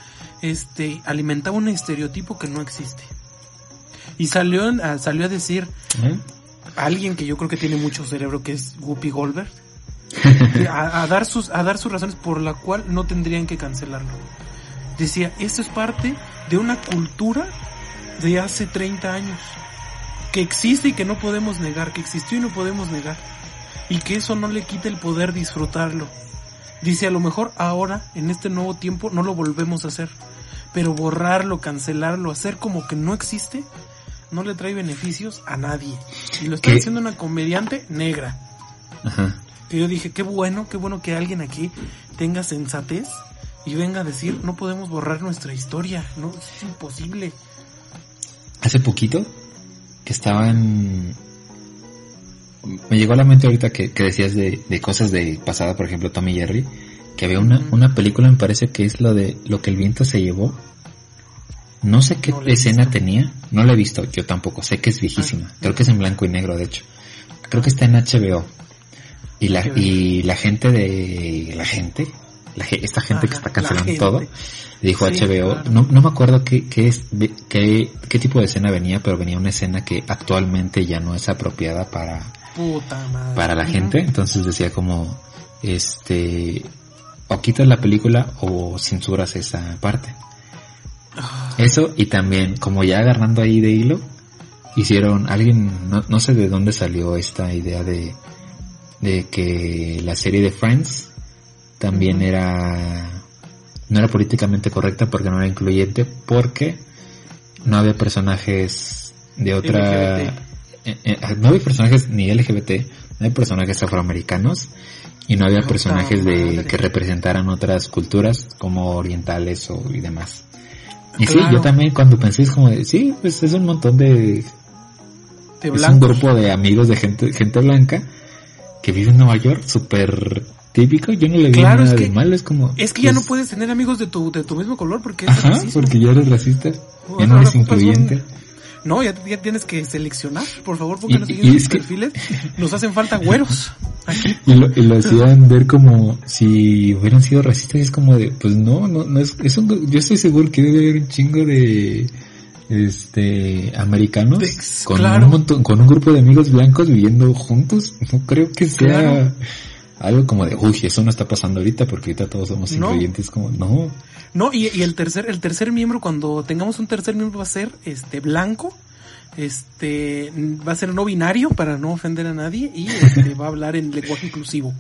S1: este alimentaba un estereotipo que no existe. Y salió a, salió a decir ¿Eh? alguien que yo creo que tiene mucho cerebro que es Whoopi Goldberg [LAUGHS] a, dar sus a dar sus razones por la cual no tendrían que cancelarlo. Decía, esto es parte de una cultura de hace 30 años que existe y que no podemos negar, que existió y no podemos negar. Y que eso no le quita el poder disfrutarlo. Dice, a lo mejor ahora, en este nuevo tiempo, no lo volvemos a hacer. Pero borrarlo, cancelarlo, hacer como que no existe, no le trae beneficios a nadie. Y lo está diciendo una comediante negra. Ajá. Que yo dije, qué bueno, qué bueno que alguien aquí tenga sensatez y venga a decir, no podemos borrar nuestra historia, no, es imposible.
S2: Hace poquito que estaban... Me llegó a la mente ahorita que, decías de, cosas de pasada, por ejemplo, Tommy Jerry, que había una, una película, me parece que es lo de lo que el viento se llevó. No sé qué escena tenía, no la he visto, yo tampoco, sé que es viejísima, ah, creo que es en blanco y negro, de hecho. Creo que está en HBO. Y la, y la gente de, la gente, esta gente que está cancelando todo, dijo HBO, no, no me acuerdo qué, qué, es, qué, qué tipo de escena venía, pero venía una escena que actualmente ya no es apropiada para, para la gente, entonces decía como, este, o quitas la película o censuras esa parte. Eso y también, como ya agarrando ahí de hilo, hicieron, alguien, no, no sé de dónde salió esta idea de, de que la serie de Friends también era no era políticamente correcta porque no era incluyente porque no había personajes de otra eh, eh, no había personajes ni LGBT no había personajes afroamericanos y no había personajes de que representaran otras culturas como orientales o y demás. Y sí yo también cuando pensé es como de, sí pues es un montón de, es un grupo de amigos de gente gente blanca que vive en Nueva York súper típico, yo no le vi nada de malo, es como...
S1: Es que ya no pues, puedes tener amigos de tu, de tu mismo color porque
S2: Ajá, porque ya eres racista, ya no eres incluyente.
S1: No, ya, tienes que seleccionar, por favor pónganos en sus perfiles, [LAUGHS] nos hacen falta güeros.
S2: Y lo, y lo hacían ver como si hubieran sido racistas y es como de, pues no, no, no es, es un, yo estoy seguro que debe haber un chingo de este americanos con un montón, con un grupo de amigos blancos viviendo juntos. No creo que sea algo como de, uy, eso no está pasando ahorita porque ahorita todos somos incluyentes, como, no.
S1: No, y, y, el tercer, el tercer miembro, cuando tengamos un tercer miembro va a ser, este, blanco, este, va a ser no binario para no ofender a nadie y este, va a hablar en lenguaje inclusivo.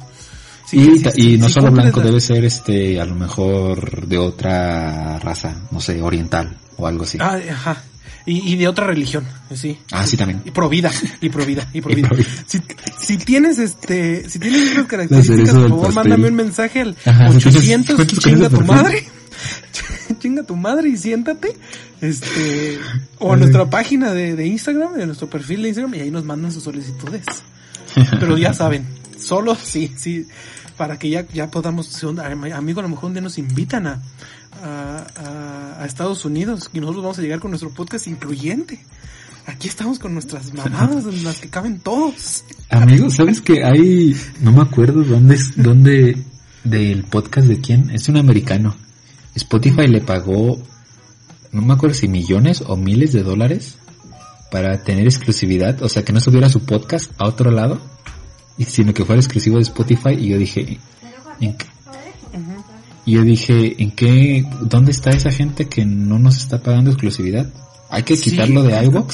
S2: y, y no solo blanco, debe ser este, a lo mejor de otra raza, no sé, oriental o algo así.
S1: Ah, ajá. Y, y, de otra religión, sí.
S2: Ah, sí, también.
S1: Y provida, y provida, y [LAUGHS] provida. Si, si, tienes este, si tienes estas características, por favor, mándame un mensaje al 800, chinga tu madre. [LAUGHS] chinga tu madre y siéntate. Este, o a nuestra página de, de Instagram, de nuestro perfil de Instagram, y ahí nos mandan sus solicitudes. [LAUGHS] Pero ya saben, solo sí, sí, para que ya, ya podamos, amigo, a lo mejor un nos invitan a, a, Estados Unidos y nosotros vamos a llegar con nuestro podcast incluyente. Aquí estamos con nuestras mamadas en las que caben todos.
S2: Amigos, ¿sabes que hay, no me acuerdo dónde dónde, del podcast de quién? Es un americano. Spotify le pagó, no me acuerdo si millones o miles de dólares para tener exclusividad, o sea, que no subiera su podcast a otro lado, sino que fuera exclusivo de Spotify y yo dije, ¿en qué, y yo dije, ¿en qué, dónde está esa gente que no nos está pagando exclusividad? Hay que quitarlo de algo.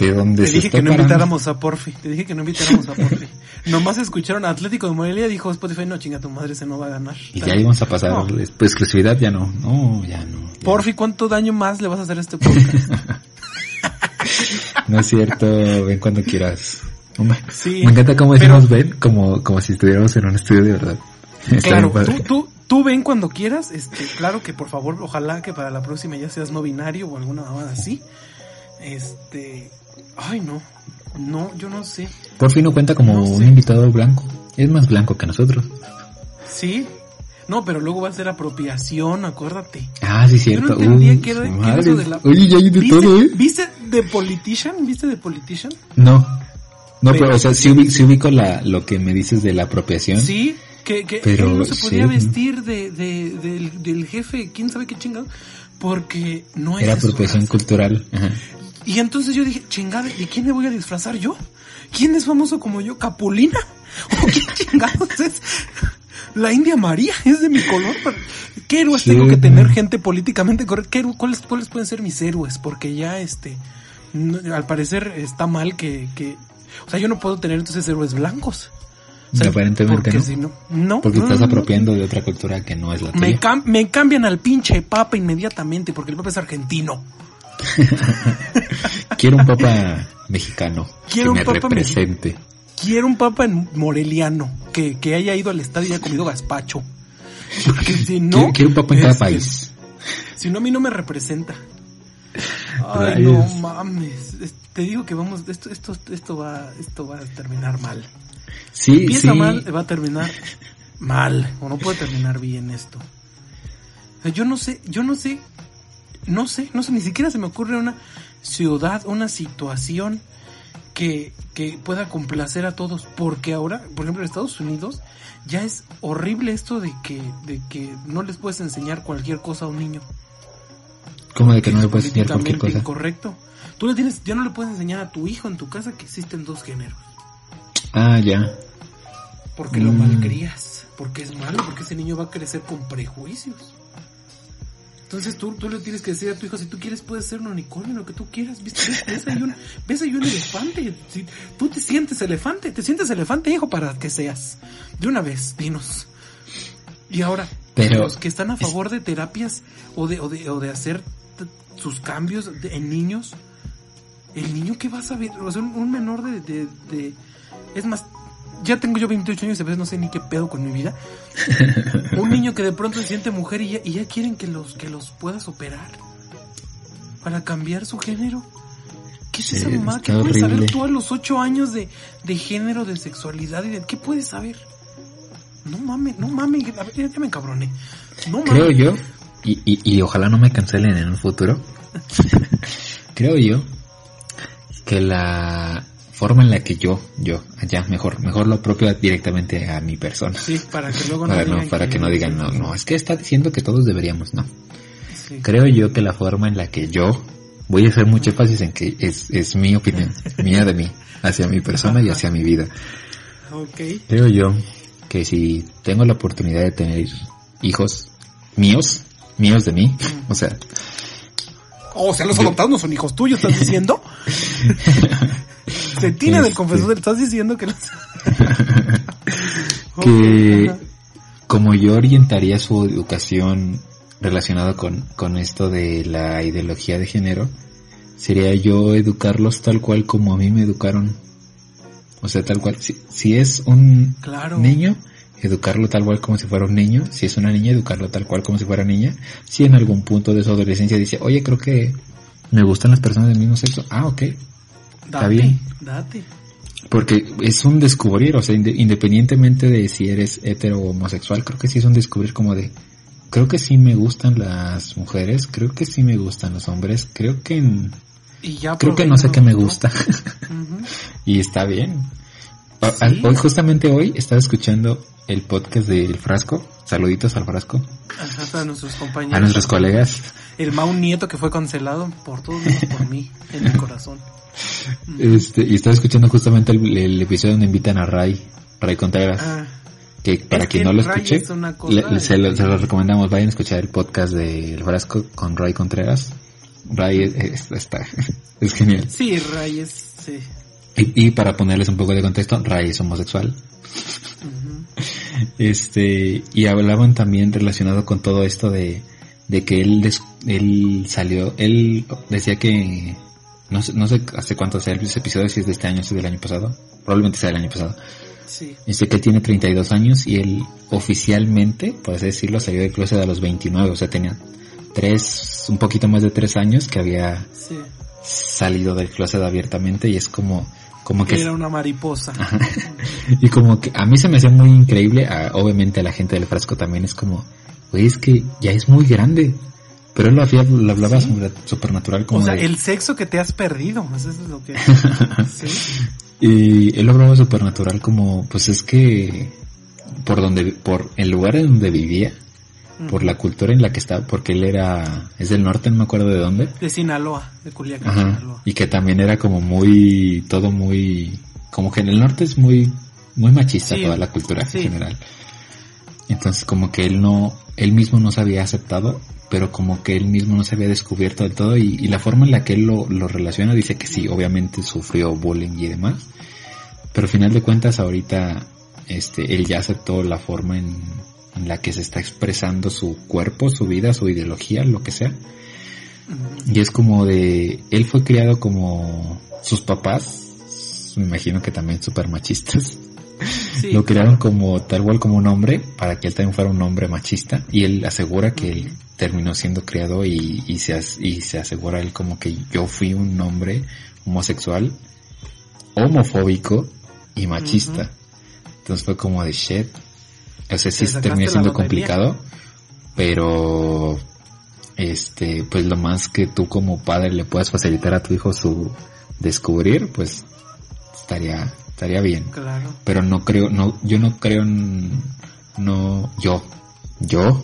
S2: De donde
S1: Te dije que no invitáramos a Porfi. Te dije que no invitáramos a Porfi. [LAUGHS] Nomás escucharon Atlético de Morelia, dijo Spotify, no chinga tu madre, se no va a ganar.
S2: Y ya íbamos a pasar, pues exclusividad ya no, no, ya no.
S1: Porfi, ¿cuánto daño más le vas a hacer a este podcast? [LAUGHS]
S2: no es cierto, ven cuando quieras. Me encanta cómo decimos ven, como, como si estuviéramos en un estudio de verdad. [LAUGHS]
S1: claro, tú, tú, tú ven cuando quieras, este, claro que por favor, ojalá que para la próxima ya seas no binario o alguna mamada así. Este, ay no, no, yo no sé.
S2: Por fin no cuenta como un invitado blanco, es más blanco que nosotros.
S1: Sí, no, pero luego va a ser apropiación, acuérdate.
S2: Ah, sí, cierto.
S1: Yo no entendía era, eso de la...
S2: Oye, ya hay de todo, ¿eh?
S1: ¿Viste The Politician? ¿Viste The Politician?
S2: No. No, pero, o sea, sí, ubico, la, lo que me dices de la apropiación.
S1: Sí, que, que pero, él no se podía vestir de, de, del, del, jefe, quién sabe qué chingado, porque no
S2: era apropiación cultural. Ajá.
S1: Y entonces yo dije, chingada, ¿de quién me voy a disfrazar yo? ¿Quién es famoso como yo? ¿Capulina? [LAUGHS] ¿O quién [LAUGHS] chingados es? La India María es de mi color. ¿Qué héroes tengo que tener gente políticamente correcta? ¿Cuáles, ¿Cuáles pueden ser mis héroes? Porque ya, este, al parecer está mal que, que, o sea, yo no puedo tener entonces héroes blancos.
S2: aparentemente
S1: porque
S2: no.
S1: Si no, no.
S2: Porque estás apropiando de otra cultura que no es la
S1: tuya. Me, cambian al pinche papa inmediatamente porque el papa es argentino. [LAUGHS]
S2: Quiero un papa mexicano Quiero que me un papa represente.
S1: Quiero un papa moreliano que, que haya ido al estadio y haya comido gazpacho. Porque [LAUGHS] si no.
S2: Quiero, un papa en cada este, país.
S1: Si no, a mí no me representa. [LAUGHS] Ay, no mames. Te digo que vamos, esto, esto, esto va, esto va a terminar mal.
S2: Sí,
S1: Empieza mal, va a terminar [LAUGHS] mal. O no puede terminar bien esto. Yo no sé, yo no sé, no sé, no sé, ni siquiera se me ocurre una ciudad, una situación que, que pueda complacer a todos. Porque ahora, por ejemplo, en Estados Unidos, ya es horrible esto de que, de que no les puedes enseñar cualquier cosa a un niño.
S2: ¿Cómo de que no le puedes enseñar cualquier cosa?
S1: Correcto. Tú le tienes, ya no le puedes enseñar a tu hijo en tu casa que existen dos géneros.
S2: Ah, ya.
S1: Porque lo mm. malcrías, porque es malo, porque ese niño va a crecer con prejuicios. Entonces tú, tú le tienes que decir a tu hijo, si tú quieres puedes ser un unicornio, lo que tú quieras. ¿Ves, ves, ahí, un, ves ahí un elefante. Si tú te sientes elefante, te sientes elefante, hijo, para que seas. De una vez, dinos. Y ahora, Pero los que están a favor de terapias o de, o de, o de hacer sus cambios en niños, el niño que va a saber, o sea, un, menor de, de, de, es más, ya tengo yo 28 años y a veces no sé ni qué pedo con mi vida. [LAUGHS] un niño que de pronto se siente mujer y ya, y ya quieren que los, que los puedas operar para cambiar su género. ¿Qué es esa mamá? ¿Qué puedes saber tú a los 8 años de, de género, de sexualidad y de qué puedes saber? No mames, no mames, ya me encabroné. No
S2: Creo yo, y, y, y ojalá no me cancelen en un futuro. [LAUGHS] [LAUGHS] Creo yo que la forma en la que yo, yo, allá, mejor, mejor lo propio directamente a mi persona.
S1: Sí, para que luego [LAUGHS] no
S2: para,
S1: digan.
S2: para que, no digan, no, no, es que está diciendo que todos deberíamos, no. Creo yo que la forma en la que yo, voy a hacer mucho énfasis en que es, es mi opinión, [LAUGHS] mía de mí, hacia mi persona y hacia mi vida.
S1: Okay.
S2: Creo yo que si tengo la oportunidad de tener hijos míos, míos de mí, mm. o sea,
S1: o sea, los adoptados no son hijos tuyos, ¿estás diciendo? Se tiene del confesor, estás diciendo que los...
S2: que como yo orientaría su educación relacionada con, con esto de la ideología de género, sería yo educarlos tal cual como a mí me educaron. O sea, tal cual. Si, si es un niño, educarlo tal cual como si fuera un niño. Si es una niña, educarlo tal cual como si fuera niña. Si en algún punto de su adolescencia dice, oye, creo que me gustan las personas del mismo sexo. Ah, ok. Está bien.
S1: Date.
S2: Porque es un descubrir, o sea, independientemente de si eres hetero o homosexual, creo que sí es un descubrir como de, creo que sí me gustan las mujeres, creo que sí me gustan los hombres, creo que,
S1: y ya
S2: creo que no sé qué me gusta. [LAUGHS] y está bien. Hoy, justamente hoy, estaba escuchando el podcast del Frasco. Saluditos al Frasco.
S1: Ajá, a nuestros compañeros.
S2: A nuestros colegas.
S1: El Mau Nieto que fue cancelado por todos, por mí, en mi corazón.
S2: Este, y estaba escuchando justamente el, episodio donde invitan a Ray, Ray Contreras. Ah. que para quien no lo escuche, se, lo, recomendamos, vayan a escuchar el podcast del Frasco con Ray Contreras. Ray es, está, [LAUGHS] es genial.
S1: Sí, Ray es, sí.
S2: Y, y, para ponerles un poco de contexto, Ray es homosexual. [LAUGHS] Este, y hablaban también relacionado con todo esto de, de que él, él salió, él decía que no sé, no sé hace cuánto sea el episodio, si es de este año, si es del año pasado, probablemente sea del año pasado.
S1: Sí.
S2: Dice que él tiene 32 años y él oficialmente, por así decirlo, salió del closet a los 29, o sea, tenía tres, un poquito más de tres años que había
S1: Sí.
S2: salido del closet abiertamente y es como, como que...
S1: Era una mariposa. [LAUGHS]
S2: y como que a mí se me hacía muy increíble, a- obviamente a la gente del frasco también es como, güey, es que ya es muy grande. Pero él lo, hacía, lo hablaba
S1: Sí.
S2: supernatural como
S1: O sea,
S2: de-
S1: el sexo que te has perdido. Eso es lo que. [LAUGHS] Sí.
S2: Y él lo hablaba supernatural como, pues es que por donde, por el lugar en donde vivía, por la cultura en la que estaba, porque él era, es del norte, no me acuerdo de dónde.
S1: De Sinaloa, de Culiacán,
S2: Ajá.
S1: Sinaloa.
S2: Y que también era como muy, todo muy, como que en el norte es muy, muy machista
S1: Sí.
S2: toda la cultura
S1: Sí.
S2: en general. Entonces como que él no, él mismo no se había aceptado, pero como que él mismo no se había descubierto del todo y, y la forma en la que él lo, lo relaciona dice que sí, obviamente sufrió bullying y demás, pero al final de cuentas ahorita, este, él ya aceptó la forma en, en la que se está expresando su cuerpo, su vida, su ideología, lo que sea. Y es como de, él fue criado como sus papás, me imagino que también súper machistas,
S1: Sí,
S2: lo crearon como tal cual como un hombre para que él también fuera un hombre machista y él asegura que él terminó siendo criado y, y, se, y se asegura él como que yo fui un hombre homosexual, homofóbico y machista. Entonces fue como de shit. O sea, sí
S1: Te sacaste
S2: terminó
S1: la
S2: siendo complicado, pero este, pues lo más que tú como padre le puedas facilitar a tu hijo su descubrir, pues estaría, estaría bien.
S1: Claro.
S2: Pero no creo, no, yo no creo en, no, yo, yo, [LAUGHS]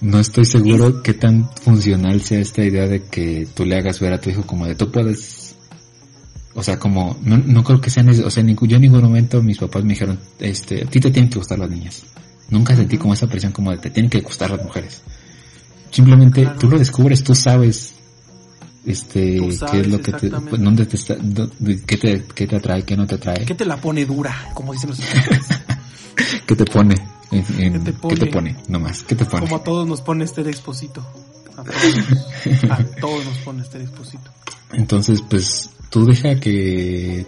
S2: no estoy seguro qué tan funcional sea esta idea de que tú le hagas ver a tu hijo como de tú puedes, o sea, como, no, no creo que sea necesario, o sea, yo en ningún momento mis papás me dijeron, este, a ti te tienen que gustar las niñas. Nunca sentí como esa presión como de te tienen que gustar las mujeres. Simplemente
S1: Claro.
S2: tú lo descubres, tú sabes, este,
S1: Tú
S2: qué
S1: sabes,
S2: es lo que te,
S1: exactamente.
S2: dónde te está, dó- qué te, qué te atrae, qué no te atrae,
S1: ¿Qué te la pone dura? Como dicen los [LAUGHS]
S2: qué te pone, en- en-
S1: ¿Qué te
S2: qué te
S1: pone?
S2: pone, nomás, qué te pone.
S1: Como a todos nos pone este exposito. A todos, [LAUGHS] a todos nos pone este exposito.
S2: Entonces, pues, tú deja que,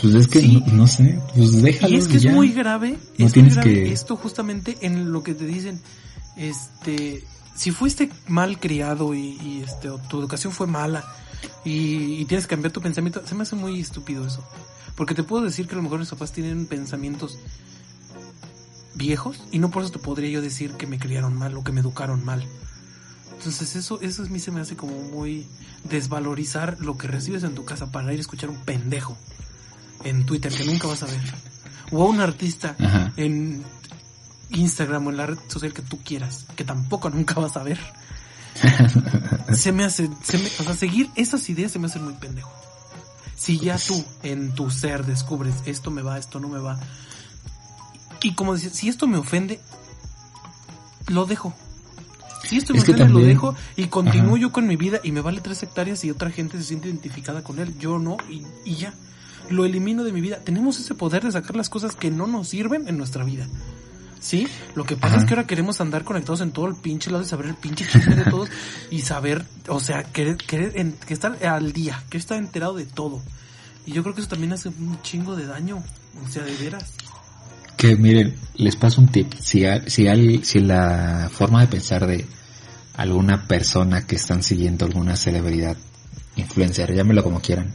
S2: pues es que,
S1: Sí.
S2: no, no sé, pues déjalo
S1: Y es que es muy grave,
S2: No
S1: es muy
S2: tienes
S1: grave
S2: que-
S1: esto justamente en lo que te dicen, este, si fuiste mal criado y, y, este, o tu educación fue mala y, y tienes que cambiar tu pensamiento, se me hace muy estúpido eso. Porque te puedo decir que a lo mejor mis papás tienen pensamientos viejos y no por eso te podría yo decir que me criaron mal o que me educaron mal. Entonces eso, eso a mí se me hace como muy desvalorizar lo que recibes en tu casa para ir a escuchar un pendejo en Twitter que nunca vas a ver. O a un artista
S2: Ajá.
S1: en Instagram o en la red social que tú quieras, que tampoco nunca vas a ver. [LAUGHS] se me hace, se me- o sea, seguir esas ideas se me hace muy pendejo. Si ya tú en tu ser descubres esto me va, esto no me va. Y como dices, si esto me ofende, lo dejo. Si esto me
S2: Es que
S1: lo dejo y continúo yo con mi vida y me vale tres hectáreas y otra gente se siente identificada con él. Yo no, y, y ya. Lo elimino de mi vida. Tenemos ese poder de sacar las cosas que no nos sirven en nuestra vida. ¿Sí? Lo que pasa
S2: Ajá.
S1: es que ahora queremos andar conectados en todo el pinche lado y saber el pinche chisme de todos y saber, o sea, querer, querer en- que estar al día, que estar enterado de todo. Y yo creo que eso también hace un chingo de daño. O sea, de veras.
S2: Que miren, les paso un tip. Si, al- si, al- si la forma de pensar de alguna persona que están siguiendo alguna celebridad, influencer, llámelo como quieran,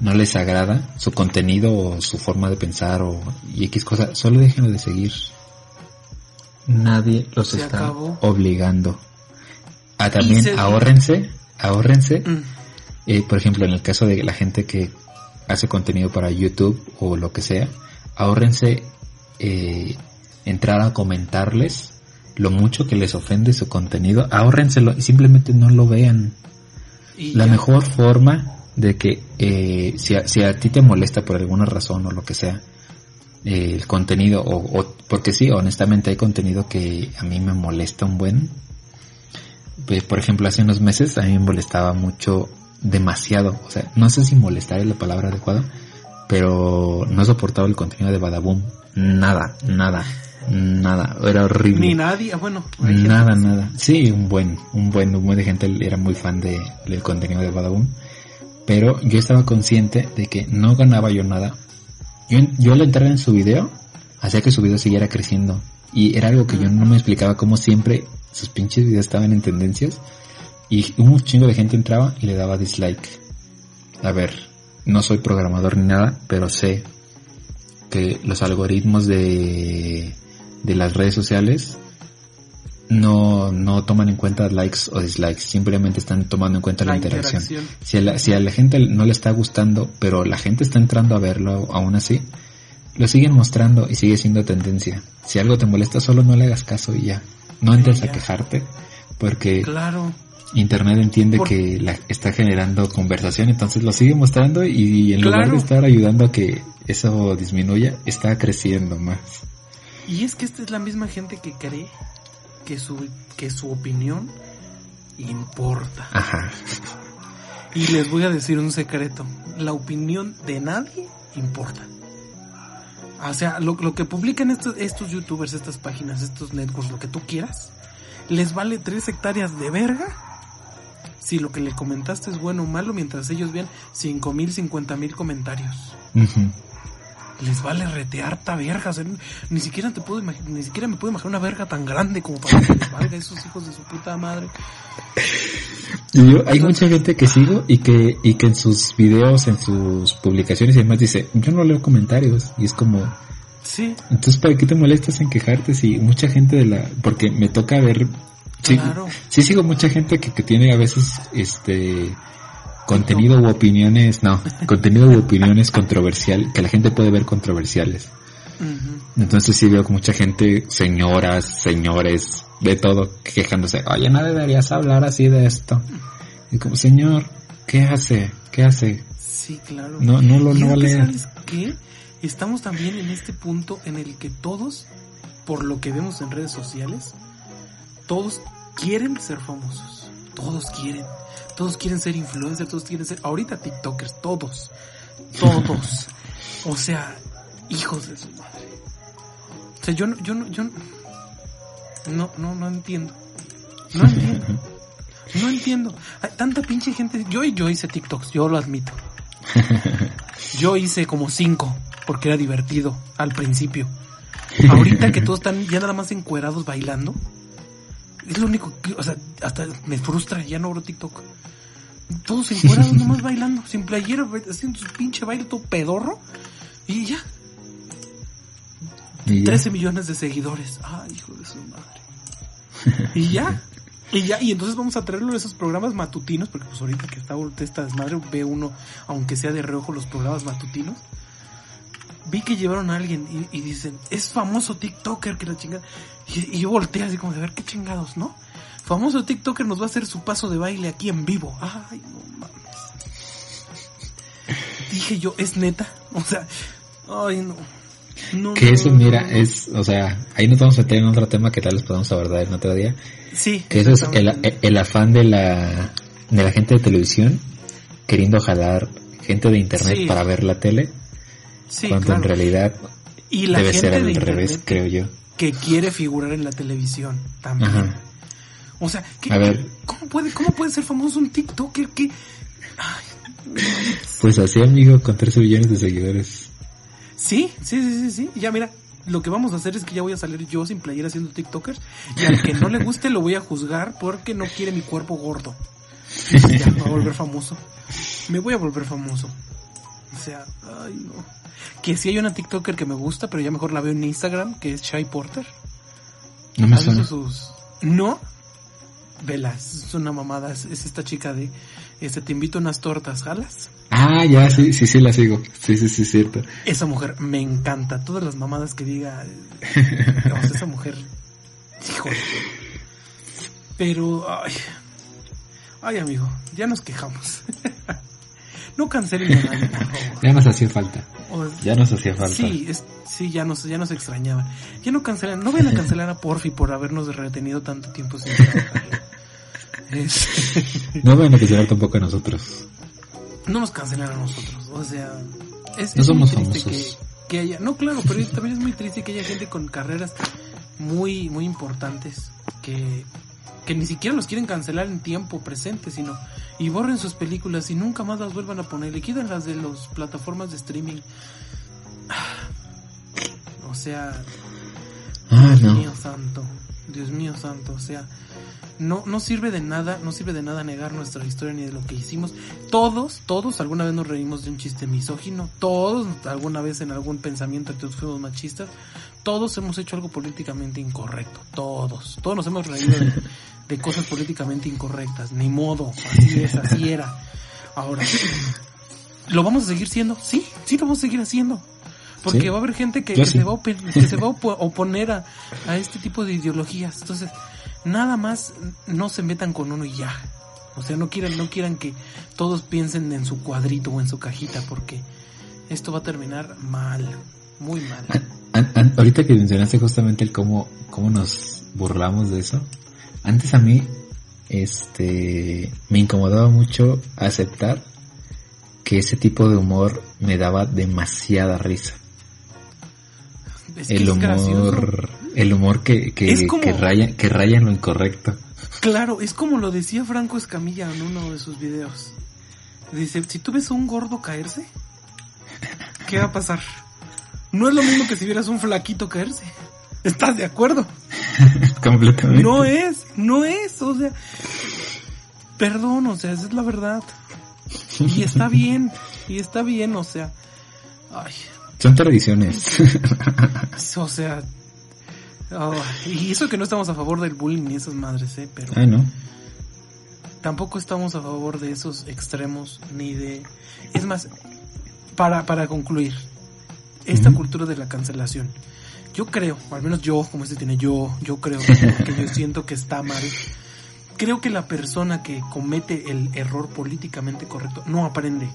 S2: no les agrada su contenido o su forma de pensar o y X cosa, solo déjenlo de seguir. Nadie los
S1: Se
S2: está
S1: acabó.
S2: obligando. Ah, también
S1: se-
S2: ahórrense, ahórrense
S1: Mm.
S2: eh, por ejemplo, en el caso de la gente que hace contenido para YouTube o lo que sea, ahórrense eh, entrar a comentarles lo mucho que les ofende su contenido, ahórrenselo y simplemente no lo vean.
S1: Y
S2: La
S1: ya.
S2: mejor forma de que eh, si, a, si a ti te molesta por alguna razón o lo que sea, eh, el contenido, o, o- porque sí, honestamente hay contenido que a mí me molesta un buen. Pues, por ejemplo, hace unos meses a mí me molestaba mucho, demasiado, o sea, no sé si molestar es la palabra adecuada, pero no soportaba el contenido de Badaboom, nada, nada. Nada, era horrible.
S1: Ni nadie, ah, bueno.
S2: Nada, nada. Sí, un buen, un buen, un buen de gente era muy fan de, del contenido de Badaboom. Pero yo estaba consciente de que no ganaba yo nada. Yo, yo al entrar en su video, hacía que su video siguiera creciendo. Y era algo que yo no me explicaba cómo siempre sus pinches videos estaban en tendencias. Y un chingo de gente entraba y le daba dislike. A ver, no soy programador ni nada, pero sé que los algoritmos de, de las redes sociales no, no toman en cuenta likes o dislikes, simplemente están tomando en cuenta la, interacción. Si, a la, si a la gente no le está gustando, pero la gente está entrando a verlo aún así, lo siguen mostrando y sigue siendo tendencia. Si algo te molesta, solo no le hagas caso y ya. No entres a quejarte, porque
S1: claro.
S2: Internet entiende que la, está generando conversación, entonces lo sigue mostrando y en lugar de estar ayudando a que eso disminuya, está creciendo más.
S1: Y es que esta es la misma gente que cree que su, que su opinión importa.
S2: Ajá.
S1: Y les voy a decir un secreto. La opinión de nadie importa. O sea, lo, lo que publican estos, estos youtubers, estas páginas, estos networks, lo que tú quieras, les vale tres hectáreas de verga si lo que le comentaste es bueno o malo mientras ellos vean cinco mil, cincuenta mil comentarios. Les vale retear harta verga, ni siquiera te puedo ni siquiera me puedo imaginar una verga tan grande como para que les valga esos hijos de su puta madre.
S2: Y yo, hay mucha gente que sigo y que, y que en sus videos, en sus publicaciones y demás dice, yo no leo comentarios. Y es como,
S1: Sí.
S2: Entonces, ¿para qué te molestas en quejarte si mucha gente de la... Porque me toca ver... Sí,
S1: Claro.
S2: sí sigo mucha gente que, que tiene a veces este contenido u opiniones, no, [LAUGHS] contenido u opiniones controversial, que la gente puede ver controversiales. Entonces sí veo que mucha gente, señoras, señores, de todo, quejándose, oye, no deberías hablar así de esto. Y como, señor, ¿qué hace? ¿Qué hace?
S1: Sí, claro.
S2: No, no lo no.
S1: ¿sabes qué? Estamos también en este punto en el que todos, por lo que vemos en redes sociales, todos quieren ser famosos. Todos quieren. Todos quieren ser influencers, todos quieren ser, ahorita TikTokers, todos. Todos. o sea, hijos de su madre. O sea, yo no, yo no, yo no, no, no, no entiendo. No entiendo. No entiendo. Hay tanta pinche gente. Yo, yo hice TikToks, yo lo admito. Yo hice como cinco, porque era divertido al principio. Ahorita que todos están ya nada más encuerados bailando, es lo único que, o sea, hasta me frustra, ya no abro TikTok. Todos encuerados [LAUGHS] nomás bailando, sin playera, haciendo su pinche baile todo pedorro, y ya,
S2: Y ya.
S1: 13 millones de seguidores. Ay, hijo de su madre. Y ya. Y ya, y entonces vamos a traerlo a esos programas matutinos, porque pues ahorita que está esta desmadre, ve uno, aunque sea de reojo, los programas matutinos. Vi que llevaron a alguien y, y dicen, es famoso TikToker que la chingada. Y, y yo volteé así como de ver qué chingados, ¿no? Famoso TikToker nos va a hacer su paso de baile aquí en vivo. Ay, no mames. Dije yo, ¿es neta? O sea, ay, no. No,
S2: Que eso,
S1: no,
S2: mira,
S1: no,
S2: es, o sea, ahí nos vamos a meter en otro tema que tal vez podamos abordar en otro día.
S1: Sí.
S2: Que eso es el, el afán de la, de la gente de televisión queriendo jalar gente de internet
S1: Sí.
S2: para ver la tele,
S1: Sí,
S2: cuando
S1: claro.
S2: en realidad
S1: y la
S2: debe
S1: gente
S2: ser al
S1: de
S2: revés, creo yo.
S1: que quiere figurar en la televisión también.
S2: Ajá.
S1: O sea, ¿qué-
S2: A ver.
S1: ¿cómo puede, cómo puede ser famoso un TikToker que
S2: Pues así, amigo, con 13 millones de seguidores.
S1: sí, sí, sí, sí, sí. Ya mira, lo que vamos a hacer es que ya voy a salir yo sin playera haciendo TikTokers y al que no le guste lo voy a juzgar porque no quiere mi cuerpo gordo. Ya, me voy a volver famoso. Me voy a volver famoso. O sea, ay no. Que sí hay una TikToker que me gusta, pero ya mejor la veo en Instagram, que es Shy Porter.
S2: No me
S1: ¿Has visto
S2: suena.
S1: sus... No. Vela, es una mamada, es, es esta chica de, este, te invito a unas tortas, ¿jalas?
S2: Ah, ya, sí, sí, sí, la sigo. Sí, sí, sí, cierto.
S1: Esa mujer me encanta, todas las mamadas que diga, eh, [LAUGHS] o sea, esa mujer, híjole. Pero, ay, ay amigo, ya nos quejamos. [LAUGHS] no cancelen a nadie, por favor.
S2: Ya nos hacía falta.
S1: O-
S2: Ya nos hacía falta.
S1: Sí, es, sí, ya nos, ya nos extrañaban. Ya no cancelan, no vayan a cancelar a Porfi por habernos retenido tanto tiempo sin trabajar. [LAUGHS] Es-
S2: No van a cancelar tampoco a nosotros.
S1: no nos cancelan a nosotros, o sea, es,
S2: No
S1: es muy
S2: somos
S1: triste
S2: famosos.
S1: que haya, no claro, pero también es muy triste que haya gente con carreras muy, muy importantes que, que ni siquiera los quieren cancelar en tiempo presente, sino y borren sus películas y nunca más las vuelvan a poner, y quiten las de las plataformas de streaming. [SIGHS] O sea,
S2: Ah,
S1: Dios
S2: no.
S1: mío santo, Dios mío santo, o sea, no, no sirve de nada, no sirve de nada negar nuestra historia ni de lo que hicimos. Todos, todos alguna vez nos reímos de un chiste misógino, todos alguna vez en algún pensamiento que fuimos machistas, todos hemos hecho algo políticamente incorrecto, todos, todos nos hemos reído de, de cosas políticamente incorrectas, ni modo, así es, así era. Ahora, ¿lo vamos a seguir siendo? Sí, sí lo vamos a seguir haciendo. Porque
S2: Sí.
S1: va a haber gente que,
S2: Yo
S1: que
S2: sí.
S1: se va a, que se va a [LAUGHS] opo- oponer a, a este tipo de ideologías. Entonces, nada más no se metan con uno y ya. O sea, no quieran, no quieran que todos piensen en su cuadrito o en su cajita, porque esto va a terminar mal, muy mal.
S2: Ahorita que mencionaste justamente el cómo, cómo nos burlamos de eso, antes a mí, este, me incomodaba mucho aceptar que ese tipo de humor me daba demasiada risa.
S1: Es que
S2: El humor, el humor que, que,
S1: Es como-
S2: que raya, que raya en lo incorrecto.
S1: Claro, es como lo decía Franco Escamilla en uno de sus videos. Dice, si tú ves a un gordo caerse, ¿qué va a pasar? No es lo mismo que si vieras un flaquito caerse. ¿Estás de acuerdo? [LAUGHS]
S2: Completamente.
S1: No es, no es, o sea, perdón, o sea, esa es la verdad. Y está [LAUGHS] bien, y está bien, o sea, ay,
S2: Son tradiciones.
S1: o sea, oh, y eso que no estamos a favor del bullying ni esas madres, eh, pero
S2: ah, no.
S1: tampoco estamos a favor de esos extremos ni de, es más, para, para concluir, esta
S2: Ujú.
S1: cultura de la cancelación, yo creo, o al menos yo, como este tiene yo, yo creo, [LAUGHS] que yo siento que está mal. Creo que la persona que comete el error políticamente correcto no aprende.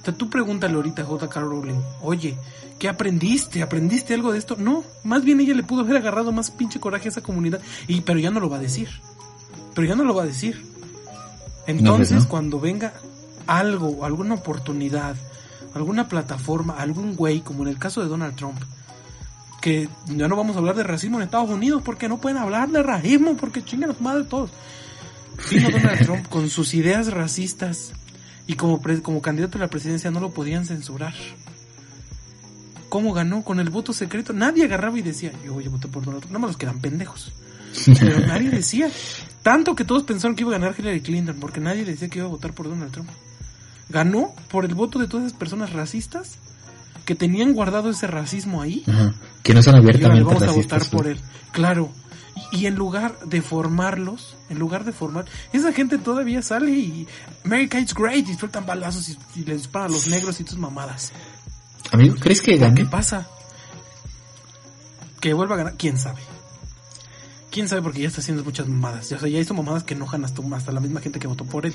S1: O sea, tú pregúntale ahorita a J.K. Rowling, oye, ¿qué aprendiste? ¿Aprendiste algo de esto? No, más bien ella le pudo haber agarrado más pinche coraje a esa comunidad, y pero ya no lo va a decir. Pero ya no lo va a decir. Entonces,
S2: pues, ¿no?
S1: cuando venga algo, alguna oportunidad, alguna plataforma, algún güey, como en el caso de Donald Trump, que ya no vamos a hablar de racismo en Estados Unidos porque no pueden hablar de racismo porque chingan a madre todos. Vino [LAUGHS] Donald Trump con sus ideas racistas y como, pre- como candidato a la presidencia no lo podían censurar. ¿Cómo ganó? Con el voto secreto. Nadie agarraba y decía, yo voy a votar por Donald Trump. Nada más los que eran pendejos. Pero nadie decía. [LAUGHS] Tanto que todos pensaron que iba a ganar Hillary Clinton porque nadie decía que iba a votar por Donald Trump. Ganó por el voto de todas esas personas racistas que tenían guardado ese racismo ahí
S2: Ajá. Que no son
S1: y
S2: abiertamente
S1: vamos a votar por él. Claro. Y, y en lugar de formarlos, en lugar de formar, esa gente todavía sale y America is great y sueltan balazos y, y le disparan a los negros y tus mamadas.
S2: Amigo, ¿crees que
S1: ¿Qué
S2: gane?
S1: pasa? Que vuelva a ganar, quién sabe. Quién sabe porque ya está haciendo muchas mamadas. O sea, ya hizo mamadas que enojan hasta, hasta la misma gente que votó por él.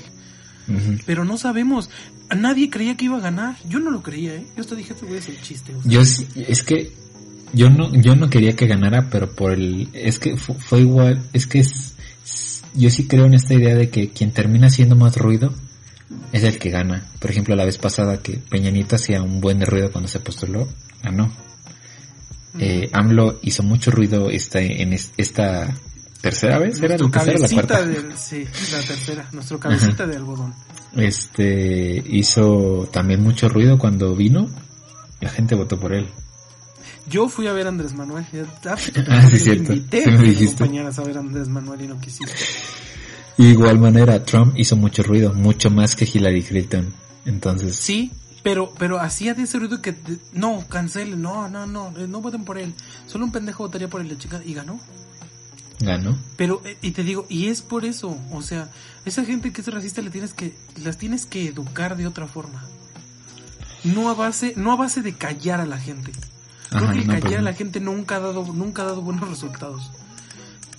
S1: Pero no sabemos. Nadie creía que iba a ganar. Yo no lo creía, ¿eh? Yo hasta dije, este güey es el chiste. o sea.
S2: Yo es que yo no yo no quería que ganara, pero por el es que fu- fue, igual, es que es, es- yo sí creo en esta idea de que quien termina haciendo más ruido es el que gana. Por ejemplo, la vez pasada que Peña Nieto hacía un buen de ruido cuando se postuló, ganó. Eh, AMLO hizo mucho ruido esta en es- esta tercera vez, era
S1: Nuestro
S2: la tercera la cuarta.
S1: de, sí, la tercera, nuestro cabecita de algodón.
S2: Este hizo también mucho ruido cuando vino, la gente votó por él.
S1: Yo fui a ver a Andrés Manuel. ya- [LAUGHS] ah,
S2: sí, cierto.
S1: invité
S2: Sí me
S1: a
S2: dijiste.
S1: ver a Andrés Manuel y no quisiste.
S2: Igual manera, Trump hizo mucho ruido, mucho más que Hillary Clinton. Entonces,
S1: Sí, pero, pero hacía de ese ruido que, no, cancelen, no, no, no, eh, no voten por él. Solo un pendejo votaría por él, la chica, y ganó.
S2: Ganó.
S1: Pero, eh, y te digo, y es por eso, o sea, esa gente que es racista le tienes que, las tienes que educar de otra forma. No a base, no a base de callar a la gente. Creo
S2: Ajá,
S1: que el
S2: no,
S1: callar a la gente nunca ha dado, nunca ha dado buenos resultados.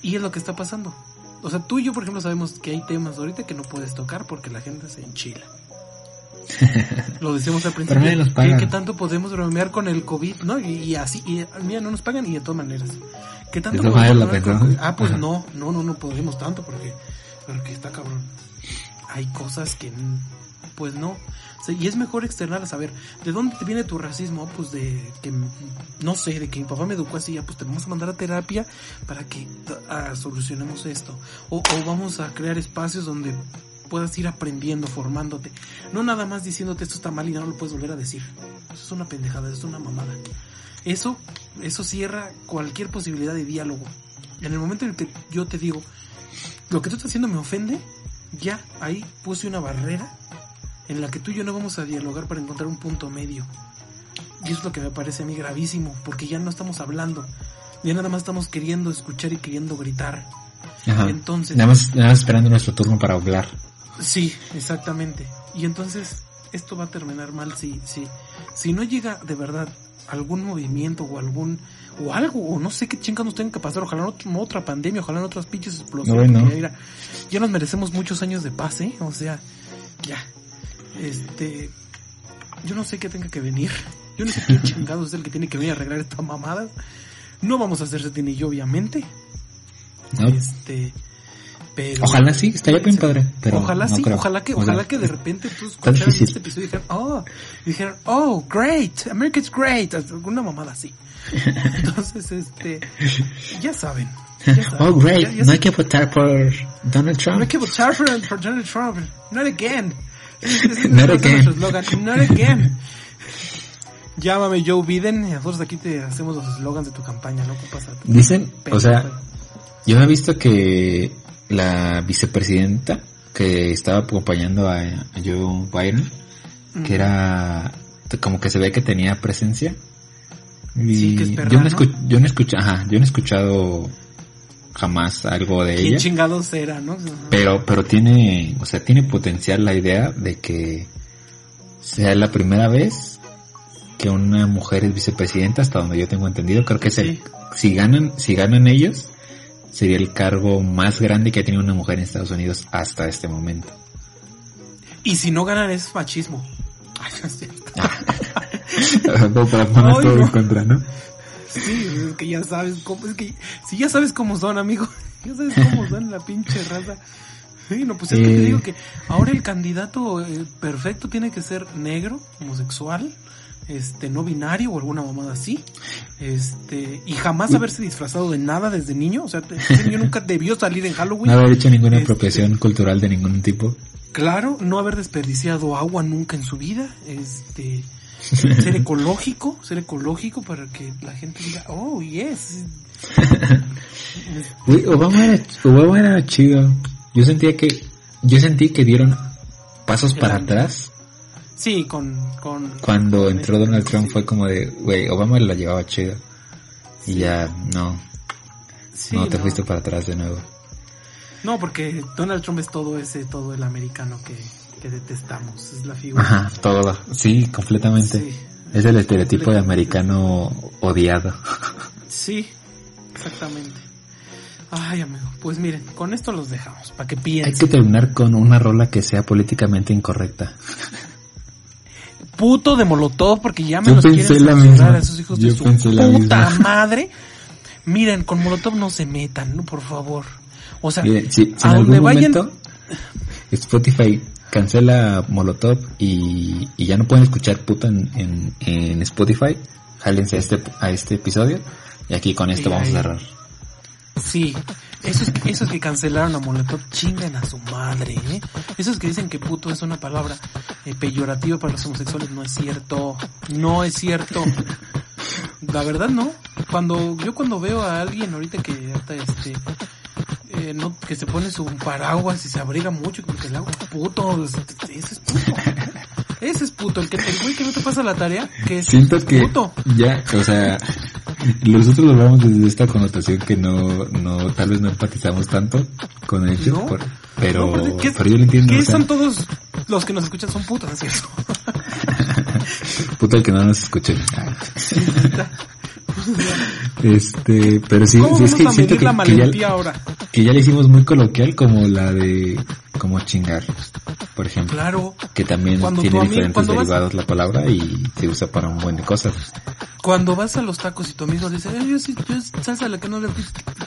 S1: Y es lo que está pasando. O sea, tú y yo, por ejemplo, sabemos que hay temas ahorita que no puedes tocar porque la gente se enchila. [LAUGHS] Lo decíamos al principio.
S2: nadie nos
S1: ¿Qué,
S2: paga.
S1: qué tanto podemos bromear con el COVID? ¿No? Y, y así, y mira, no nos pagan y de todas maneras. ¿Qué tanto
S2: todas maneras la.
S1: COVID? Ah, pues
S2: Ajá.
S1: no, no, no, no podemos tanto porque, porque está cabrón. Hay cosas que, pues no. y es mejor externar a saber, ¿de dónde te viene tu racismo? Pues de que, no sé, de que mi papá me educó así, ya pues te vamos a mandar a terapia para que solucionemos esto. O, o vamos a crear espacios donde puedas ir aprendiendo, formándote. No nada más diciéndote esto está mal y no lo puedes volver a decir. Eso es una pendejada, eso es una mamada. Eso, eso cierra cualquier posibilidad de diálogo. En el momento en el que yo te digo, lo que tú estás haciendo me ofende, ya ahí puse una barrera en la que tú y yo no vamos a dialogar para encontrar un punto medio. Y eso es lo que me parece a mí gravísimo, porque ya no estamos hablando, ya nada más estamos queriendo escuchar y queriendo gritar.
S2: Entonces, nada más, nada más esperando nuestro turno para hablar.
S1: Sí, exactamente. Y entonces esto va a terminar mal si, si, si no llega de verdad algún movimiento o algún o algo o no sé qué chingados tengan que pasar ojalá no otra pandemia ojalá en otras pinches explosiones ya, nos merecemos muchos años de paz ¿eh? o sea ya. Este yo no sé qué tenga que venir. Yo no sé qué [LAUGHS] chingados es el que tiene que venir a arreglar esta mamada. No vamos a hacerse ni yo obviamente. Este
S2: ojalá sí, estaría bien padre. Pero
S1: ojalá sí, ojalá que, ojalá que de repente tú escucharas este episodio y dijeran, oh, y dijeran, oh, great, America's great, alguna mamada así. [LAUGHS] Entonces, este, ya saben.
S2: Oh, great, no hay que votar por Donald Trump.
S1: No hay que votar por, Donald Trump, not again. [LAUGHS]
S2: not again.
S1: not [LAUGHS] again. Llámame Joe Biden y nosotros aquí te hacemos los slogans de tu campaña, ¿no? ¿Qué pasa?
S2: Dicen, o sea, yo he visto que la vicepresidenta que estaba acompañando a, Joe Biden, que era como que se ve que tenía presencia. Y yo, no yo no escuché, ajá, yo no he escuchado jamás algo de ella.
S1: chingados era, no?
S2: Pero, pero tiene, o sea, tiene potencial la idea de que sea la primera vez que una mujer es vicepresidenta, hasta donde yo tengo entendido. Creo que es el, si ganan, si ganan ellos, sería el cargo más grande que ha tenido una mujer en Estados Unidos hasta este momento.
S1: Y si no ganan es machismo. [LAUGHS] Ay, no es cierto. [LAUGHS]
S2: para poner todo en contra, ¿no?
S1: Sí, es que ya sabes cómo, es que si ya sabes cómo son, amigo, [LAUGHS] ya sabes cómo son la pinche raza. Sí, no, pues es que te digo que ahora el candidato eh, perfecto tiene que ser negro, homosexual, este no binario o alguna mamada así. Este y jamás haberse disfrazado de nada desde niño. O sea yo nunca debió salir en Halloween.
S2: No haber hecho ninguna este, apropiación cultural de ningún tipo.
S1: Claro no haber desperdiciado agua nunca en su vida. Este [LAUGHS] ser ecológico ser ecológico para que la gente diga oh yes [LAUGHS]
S2: Obama era, Obama era chido. Yo sentía que yo sentí que dieron pasos para atrás
S1: Sí, con...
S2: Cuando entró Donald Trump fue como de, güey, Obama la llevaba chido. Y ya, no. no te fuiste para atrás de nuevo.
S1: No, porque Donald Trump es todo ese, todo el americano que, que detestamos. Es la figura.
S2: Ajá, todo. Sí, completamente. es el estereotipo de americano odiado.
S1: Sí, exactamente. Ay, amigo, pues miren, con esto los dejamos, para que piensen.
S2: Hay que terminar con una rola que sea políticamente incorrecta.
S1: Puto de Molotov porque ya me los quieren a esos hijos de su puta [LAUGHS] madre. Miren, con Molotov no se metan, ¿no? por favor. O sea,
S2: a donde vayan... Spotify cancela Molotov y, y, ya no pueden escuchar puta en, en, Spotify, jálense a este, a este episodio y aquí con esto vamos a cerrar.
S1: Sí, esos, esos que cancelaron a Molotov chingan a su madre, ¿eh? Esos que dicen que puto es una palabra eh, peyorativa para los homosexuales, no es cierto. No es cierto. La verdad no. Cuando, yo cuando veo a alguien ahorita que hasta este, eh, no, que se pone su paraguas y se abriga mucho, que le hago puto, ese es puto. Ese es puto, el que el güey que no te pasa la tarea, que es
S2: Siento que ya, o sea, nosotros lo hablamos desde esta connotación que no, no, tal vez no empatizamos tanto con el hecho, pero, pero yo lo entiendo.
S1: ¿Qué son todos los que nos escuchan son putas, así eso? [LAUGHS]
S2: Puta el que no nos escuche. [LAUGHS] este, pero sí, sí es que siento que, que, ya, ahora? que ya le hicimos muy coloquial como la de como chingar, por ejemplo.
S1: Claro.
S2: Que también tiene diferentes derivados la palabra y se usa para un buen de cosas.
S1: Cuando vas a los tacos y tu amigo dice, yo, sí, yo salsa la que no le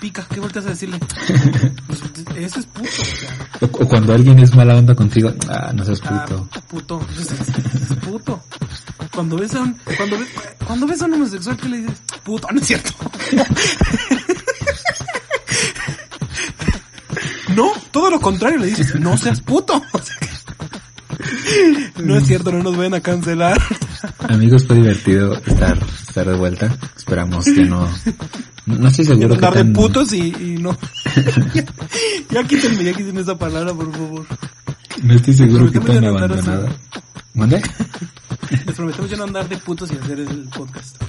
S1: pica, ¿qué volteas a decirle? Pues, Eso es puto, o
S2: cuando alguien es mala onda contigo, ah, no seas puto.
S1: Ah, puto. Es, [LAUGHS] es- es puto. Cuando ves a un, cuando ves, cuando ves a un homosexual que le dices, puto, [LAUGHS] no es cierto. [LAUGHS] No, todo lo contrario, le dices, no seas puto. No es cierto, no nos vayan a cancelar.
S2: Amigos, fue divertido estar, estar de vuelta. Esperamos que no... No estoy seguro que
S1: andar de
S2: tan...
S1: putos y, y no. ya, [LAUGHS] ya quítenme, ya quítenme esa palabra, por favor.
S2: No estoy seguro que tan abandonada. ¿Mande?
S1: Les prometemos ya no andar de putos y hacer el podcast.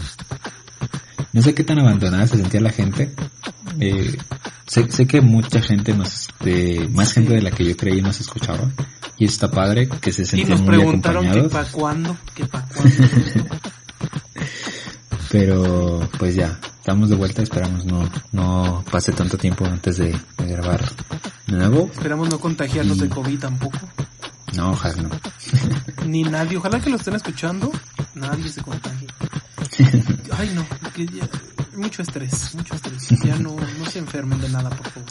S2: No sé qué tan abandonada se sentía la gente. Eh, sé, sé que mucha gente nos, de, más gente de la que yo creí nos escuchaba. Y está padre que se
S1: Y
S2: sentían
S1: nos
S2: muy
S1: preguntaron que
S2: acompañados.
S1: pa' cuándo, que pa' [LAUGHS] cuándo.
S2: Pero pues ya, estamos de vuelta. Esperamos no, no pase tanto tiempo antes de, de grabar de nuevo.
S1: Esperamos no contagiarnos de COVID tampoco.
S2: No, ojalá no. [LAUGHS]
S1: Ni nadie. Ojalá que lo estén escuchando. Nadie se contagie. [LAUGHS] Ay, no. ya- mucho estrés, mucho estrés. Ya no, no se enfermen de nada, por favor.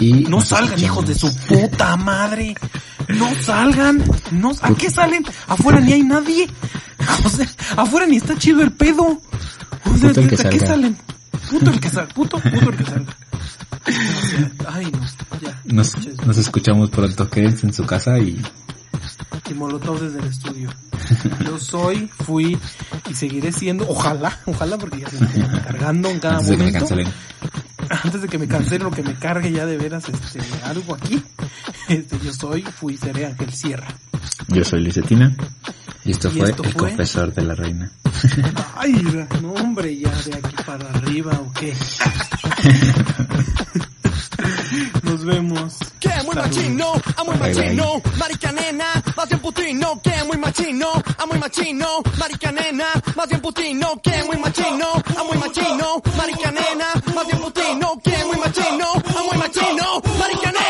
S2: Y
S1: No salgan, hijos de su puta madre. No salgan. No, ¿A qué salen? Afuera ni hay nadie. [LAUGHS] O sea, afuera ni está chido el pedo. O sea,
S2: Puto el que
S1: ¿a qué
S2: salga.
S1: salen? Puto el que salga. Puto, puto el que salga. Ay, no. Ya.
S2: Nos, nos escuchamos pronto. Quédense en su casa y
S1: y Molotov desde el estudio. Yo soy, fui y seguiré siendo, ojalá, ojalá porque ya se me cargando en cada
S2: antes
S1: momento. [LAUGHS] Antes de que me cancelen o que me cargue ya de veras este algo aquí. Este, yo soy, fui, seré Ángel Sierra.
S2: Yo soy Licetina. Y esto
S1: ¿Y
S2: fue
S1: esto
S2: El
S1: fue?
S2: Confesor de la Reina.
S1: Ay, no hombre, ya de aquí para arriba o qué. [LAUGHS] Nos vemos.
S3: Que muy machino, a muy machino, marica nena, más bien putino, que muy machino, a muy machino, marica nena, más bien putino, que muy machino, a muy machino, marica nena, más bien putino, que muy machino, a muy machino, marica nena,